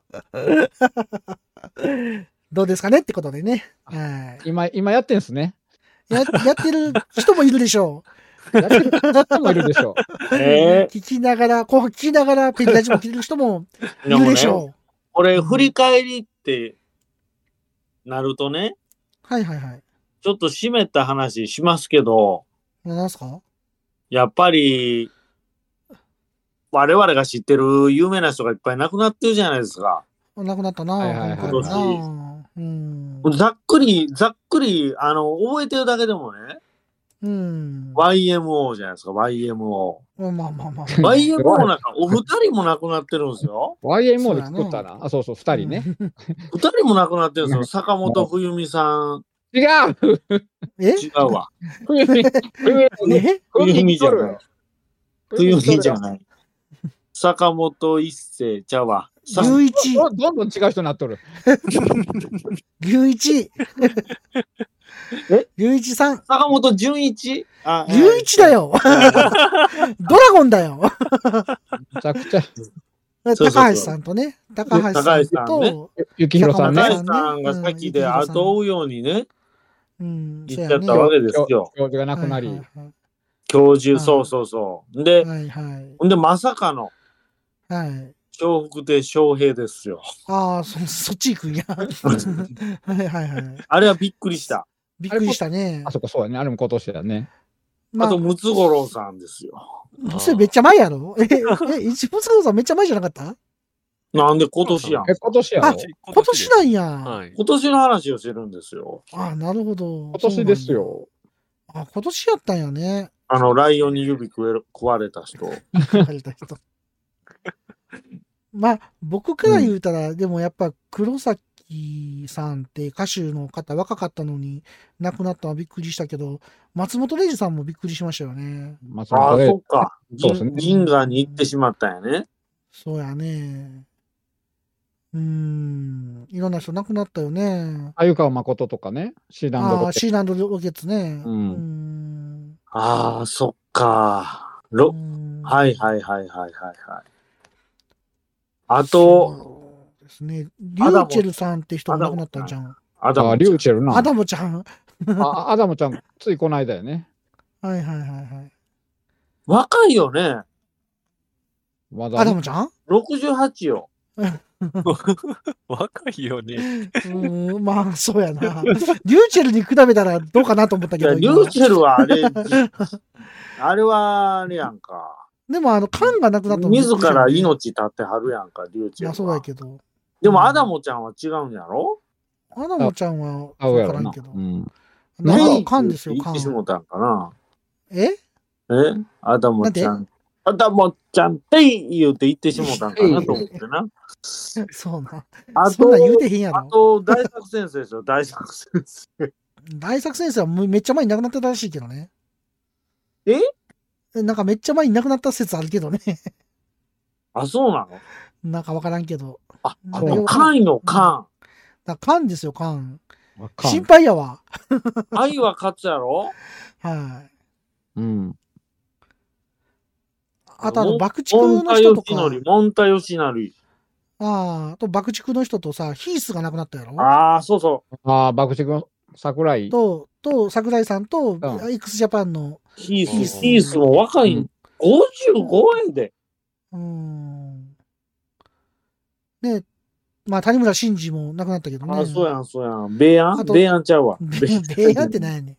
どうですかねってことでね。は今、今やってんすね。い。ややってる人もいるでしょやってる人もいるでしょう。え聞きながら、紅白聞きながら、ペリラジも聞いてる人もえいるでしょこれ、振り返りってなるとね、う。はいはいはい。ちょっと湿った話しますけど、何すか？やっぱり、我々が知ってる有名な人がいっぱい亡くなってるじゃないですか。亡くなったなはいはいはい今回なうん。ざっくり、ざっくり、あの、覚えてるだけでもね、うん。YMO じゃないですか、YMO。まあまあまあまあ。YMO なんか、お二人も亡くなってるんですよ。YMO で作ったな。あ、そうそう、二人ね。二人も亡くなってるんですよ。坂本冬美さん。違うえ？違うわ。冬美、冬美、え？冬美じゃない。冬美じゃい。ない。坂本一世ちゃうわ。さ牛一、どどんどん違う人になっとる。牛一。え？牛一さん。坂本純一？あ牛一だよ。ドラゴンだよ。めちゃくちゃ。高橋さんとね。高橋さん高橋さんと、ゆきひろさんね。高橋さんが先で後を追うようにね、うん、言っちゃったわけですよ。教授が亡くなり。はいはい教授、はいそうそうそう。で、はいはい。ほんで、まさかの、はい。笑福亭笑平ですよ。ああ、そ、そっち行くんや。はいはいはい。あれはびっくりした。びっくりしたねあ。そこそうやね。あれも今年だね。まあと、ムツゴロウさんですよ。あ、それめっちゃ前やろ？え、え、一ムツゴロウさんめっちゃ前じゃなかった？なんで今年やん？え、。今年やあろ今年なんや。はい。今年の話をしてるんですよ。あなるほど。今年ですよ。あ、今年やったんやね。あの、ライオンに指食える食われた人。言われた人。まあ、僕から言うたら、でもやっぱ黒崎さんって歌手の方若かったのに亡くなったのはびっくりしたけど、松本零士さんもびっくりしましたよね。ああ、松本零そっか。そうですね銀銀河に行ってしまったんやね。そうやね。うーん。いろんな人亡くなったよね。鮎川誠とかね、シーランドああ、ロケシーランドロケツね。うんうーんああ、そっか。ろはいはいはいはいはいはい。あと、ですね。リューチェルさんって人が亡くなったんじゃん。あ、アダムリューチェルな。アダムちゃん。あアダムちゃん、ついこの間やね。はいはいはいはい。若いよね。まだアダムちゃん？68よ。若いよね。うーん、まあ、そうやな。リューチェルに比べたらどうかなと思ったいや、けど、リューチェルはあれ、あれはあれやんか。でも、あの、缶がなくなった自ら命絶ってはるやんか、リューチェルは。まあ、そうだけど。でもアダモちゃんは違うんやろ？アダムちゃんは、合うやろな。わからんけどう。ん。なんか缶ですよ、缶言って。しもたんかな？え？え？アダモちゃん。アダモちゃんって言うて言ってしもたんかなと思ってな。そうな。あとそんなん、言うてへんやあろ。と、大作先生ですよ、大作先生。大作先生はめっちゃ前に亡くなってたらしいけどね。え？えなんかめっちゃ前に亡くなった説あるけどね。あ、そうなの？なんかわからんけど。あ、あの、缶の缶。だ缶ですよ、缶。わかん心配やわ。愛は勝つやろ？はい。うん。あとあの、爆竹の人とか。ヨシノリ、モンタヨシノリ。ああ、あと爆竹の人とさ、ヒースが亡くなったやろ？ああ、そうそああ、爆竹の桜井。と、と、桜井さんと、ん x ジャパンの、う。ヒーうんス、ヒースも若い。うん55円で。うーん。ねまあ、谷村新司も亡くなったけどね。あ、そうやん、そうやん。ベイアンあとベイアンちゃうわ。ベベイヤンってなんやねん。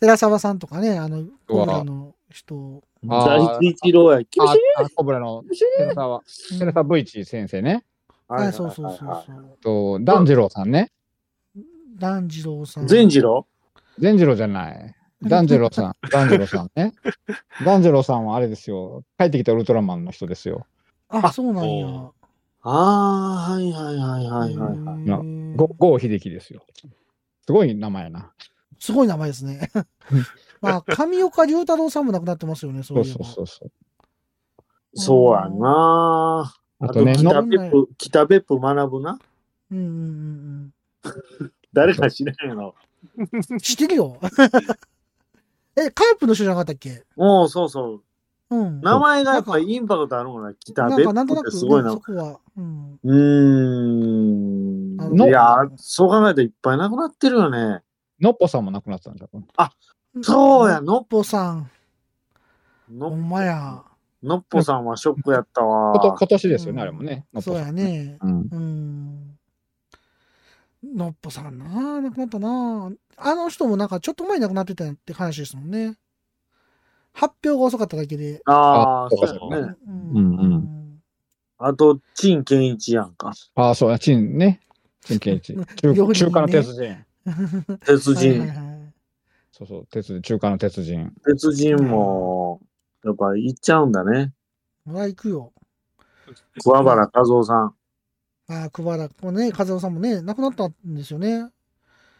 寺沢さんとかね、あの、コブラの人。あー大一郎や。厳しいあ、あコブラの寺沢、寺沢ブイチ先生ね。はい、そうそうそうはそう。と、團次郎さんね。團次郎さん。善次郎？善次郎じゃない。團次郎さん、團次郎さんね。團次郎さんはあれですよ。帰ってきたウルトラマンの人ですよ。あ、そうなんや。ああ、はいはいはいはいはいはい。へーゴ郷秀樹ですよ。すごい名前やな。すごい名前ですね。まあ、上岡龍太郎さんも亡くなってますよね、そそう。そうそうそう。そうやな。あと、あとね、北の別府、北別府学ぶな。うんうん 誰か知らんやろ。うんうん。知ってるよ。え、カープの人じゃなかったっけ？もうそうそう。うん。名前がやっぱインパクトあるもんな。北なん別かなんとなく、ね、府ってすごいなそ。こは。うん。うん。のいや、そう考えたらいっぱいなくなってるよね。のっぽさんも亡くなってたんじゃん。そうや、ののっぽさん。のほんまや。のっぽさんはショックやったわ。こと今年ですよね、うんあれもね。そうやね。うん。うん。のっぽさんな、亡くなったな。あの人もなんかちょっと前に亡くなってたって話ですもんね。発表が遅かっただけで。ああ、あそうそうやね。うんうんんあと、陳健一やんか。ああ、そうや、チンね。チンケイチ。中中華の鉄人。鉄人。はいそうそう、鉄中華の鉄人。鉄人も、やっぱ行っちゃうんだね。ほら、行くよ。桑原和夫さん。ああ、桑原、こうね、風尾さんもね、亡くなったんですよね。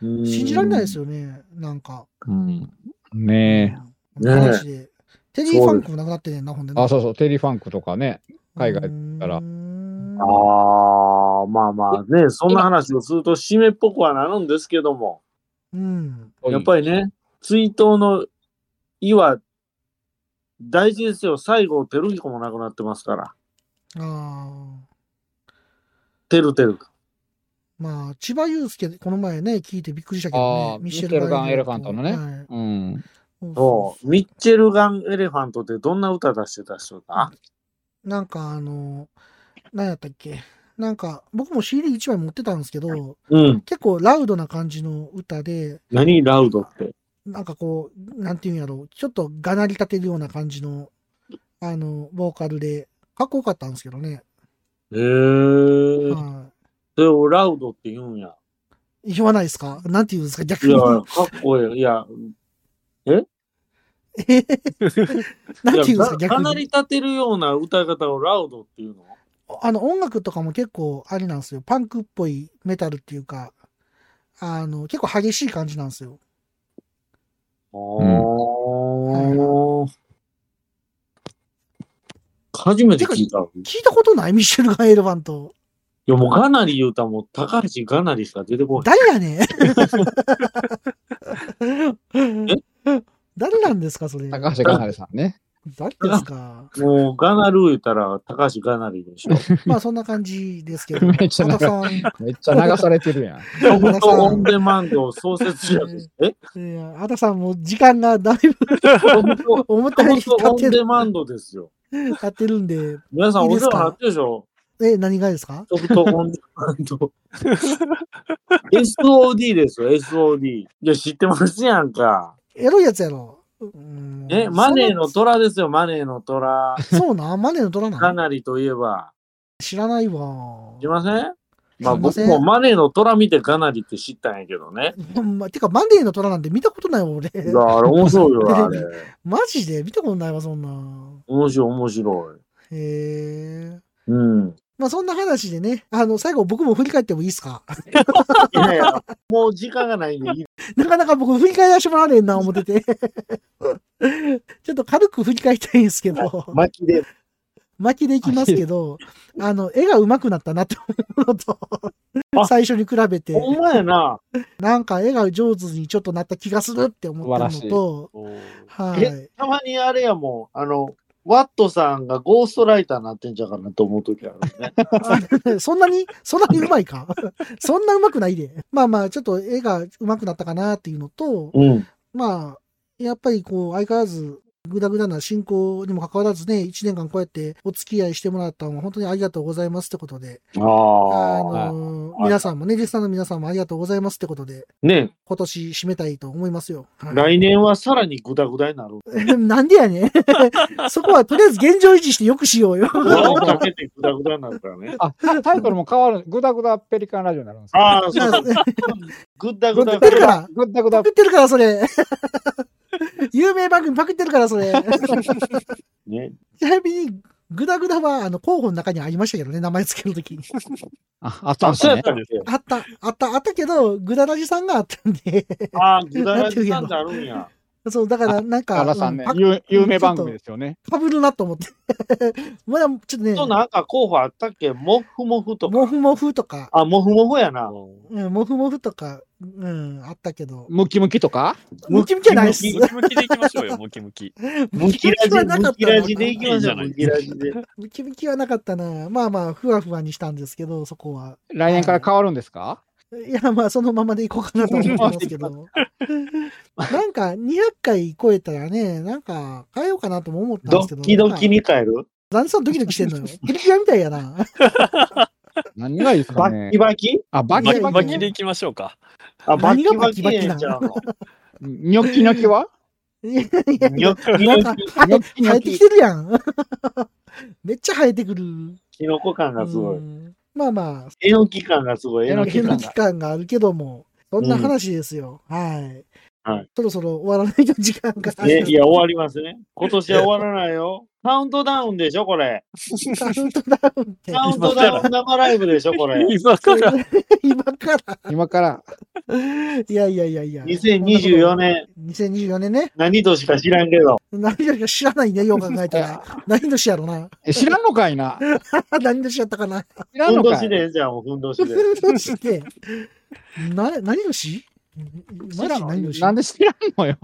信信じられないですよね、なんか。うん。ねえ。ねえ話で。テリー・ファンクも亡くなってねんな、ほんでね。あ、そうそう、テリーファンクとかね。海外らうーんああ、まあまあね、そんな話をすると締めっぽくはなるんですけども、うん。やっぱりね、追悼の意は大事ですよ。西郷輝彦も亡くなってますから。ああ。てるてる。まあ、千葉祐介、この前ね、聞いてびっくりしたけどあねー。ミシェルガンエレファントのねはいうん。そう。ミッチェルガン・エレファントってどんな歌出してた人だ？なんかあの、何やったっけ？なんか、僕も CD1 枚持ってたんですけど、うん。結構ラウドな感じの歌で、何ラウドって？なんかこう、なんていうんやろう、ちょっとがなり立てるような感じの、あの、ボーカルで、かっこよかったんですけどね。へえ。はそれをラウドって言うんや。い。言わないですか？なんて言うんですか？逆いや、に。かっこええ。いや、なんてい言うんやですか逆かなりに。立てるような歌い方をラウドっていうの？あの、音楽とかも結構あれなんですよ。パンクっぽいメタルっていうか、あの、結構激しい感じなんですよ。あー初めて聞いた。い聞いたことない？ミシェルガン・エレファント。や、もうガナリ言うたらもう高橋ガナリしか出てこない。誰やねん 誰なんですか、それ。高橋がなれさんね。誰ですか。もうガナル言うたら高橋ガナリでしょ。まあそんな感じですけど。めっちゃ和田さん、めっちゃ流されてるやん。ソフトオンデマンド創設者です。えいや、和田さんも時間がだいぶソフト思ったよりソフトオン経ってるデマンドですよ。経ってるんで。皆さんお世話になってるでしょ？え、何がですか？ソフトオンデマンド。SOD ですよ、SOD。いや、知ってますやんか。エロいやつやろ。うんえ、マネーのそ虎ですよ、マネーの虎。そうなん？マネーの虎なん？ガナリといえば。知らないわ。知りません？まあ僕もマネーの虎見てガナリって知ったんやけどね。ほんまてか、マネーの虎なんて見たことないわ、俺。いや、あれ面白いよ、あれ。マジで？見たことないわ、そんな。面白い、面白い。へえ。うん。まあそんな話でね、あの、最後僕も振り返ってもいいですか？いやいや、もう時間がないんでいい。なかなか僕振り返らせてもらわれんな、思ってて。ちょっと軽く振り返りたいんですけど、巻きで。巻きでいきますけど、あの、絵が上手くなったなって思うのとあ、最初に比べて、ほんまやな。なんか絵が上手にちょっとなった気がするって思ったのと、はい。え、たまにあれやもん、あの、ワットさんがゴーストライターになってんじゃうかなと思うときあるね。そんなに、そんなに上手いか？そんな上手くないで。まあまあ、ちょっと絵が上手くなったかなっていうのと、うん。まあ、やっぱりこう、相変わらず、ぐだぐだな進行にもかかわらずね、1年間こうやってお付き合いしてもらったのは本当にありがとうございますってことで、あああ。のーはい皆さんもね、リスナーの皆さんもありがとうございますってことで、ね、今年締めたいと思いますよ。はい来年はさらにグダグダになる。なんでやねん。そこはとりあえず現状維持してよくしようよ。かけてグダグダになるからね。あ、タタイトルも変わる。グダグダペリカンラジオになるんですかああ、そうそう。グダグダパクってるから、グダグダパクってるから、それ。有名番組パクってるから、それ。ね。ちなみに、グダグダは、あの、候補の中にありましたけどね、名前つけるときに。あ、あったんあ、っ。たんですよ。あった、あった、あったけど、グダラジさんがあったんで、ああ、グダラジさんってあるんや。そう、だから、なんか、原さんねう、パ有有名番組ですよね。かぶるなと思って。まだ、ちょっとね、となんか候補あったっけ？モフモフとか。モフモフとか、あ、モフモフやな。うん、モフモフとか、うん、あったけど、ムキムキとか？ムキムキはないっす。ムムキムキでいきましょうよ、ムキムキ。ムキラジ、はなかムったなキラジでいきましょう、ムキラジで。ムキムキはなかったな。まあまあ、ふわふわにしたんですけど、そこは。来年から変わるんですか？いや、まあ、そのままでいこうかなと思ってますけど。なんか、200回超えたらね、なんか、変えようかなとも思ったんでドすけど。ッキドキに。に変える？なんでそんなドキドキしてんのよ。ピリピラみたいやな。何がいいですかバッねキバキ？あ、ババキキバキ。バキでいきましょうか。あ、バキバキバキバキなのニョッキニョキは？いやいやニョッキなんかニョキ、ニョッキニョキ生えてきてるやん。めっちゃ生えてくる。キノコ感がすごい。うんまあまあ、えのき感がすごい。えのき感が。期間があるけども、そんな話ですよ。はい。はいそろそろ終わらないと時間が。え、いや、終わりますね。今年は終わらないよ。カウントダウンでしょ、これ。カウントダウンって。カウントダウン生ライブでしょ、これ。今から。今から。今から、いやいやいやいや。2024年、2024年ね。何年か知らんけど。何年か知らないね、よう考えたら。何年やろな。え知らんのかいな 何年やったかな。ふんど知らんのかいしで、じゃあもうふんどしで。何年って。な、何年？マジ何年なんで知らんのよ。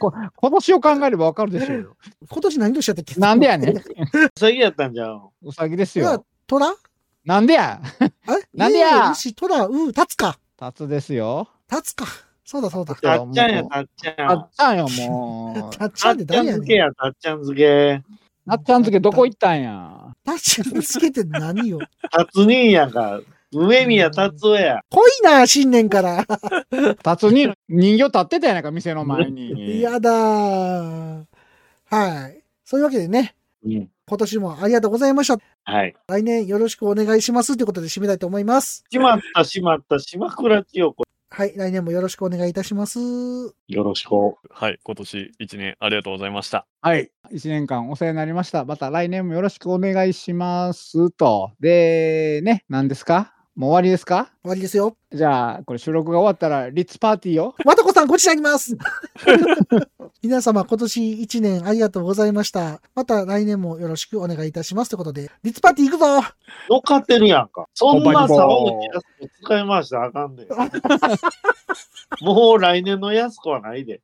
こ今年を考えればわかるでしょうよ。今年何年やったっけ？なんでやねん。うさぎやったんじゃん。うさぎですよ。、虎？なんでや？なんでや？えー牛、虎、う、立つか。タツですよ。立つか。そうだそうだ。たっちゃんや、たっちゃんたっ。ちゃんよ、もう。たっちゃんってたっちゃん誰やねん。漬けや、たっちゃん漬け。たっちゃん漬けどこ行ったんや？たっちゃんつけて何よ？たつにやんか。梅宮達夫や。濃いな、新年から。たつに人形立ってたやないか、店の前に。やだー。はい。そういうわけでね、うん。今年もありがとうございました。はい。来年よろしくお願いしますということで締めたいと思います。しまったしまった、島倉千代子。はい、来年もよろしくお願いいたします。よろしく。はい、今年1年ありがとうございました。はい。1年間お世話になりました。また来年もよろしくお願いします。と。で、ね、何ですか？もう終わりですか？終わりですよ。じゃあ、これ収録が終わったら、リッツパーティーを？まとこさん、こちらにいます。皆様、今年1年ありがとうございました。また来年もよろしくお願いいたします。ということで、リッツパーティー行くぞ乗っかってるやんか。そんな騒ぐやつ使い回したらあかんで。もう来年のやす子はないで。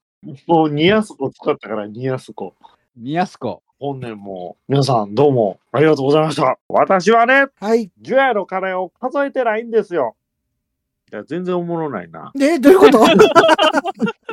もうニヤスコ使ったからニヤスコ。ニヤスコ。本年も皆さんどうもありがとうございました。私はね、はい。ジュエの金を数えてないんですよ。いや、全然おもろないな。で、どういうこと？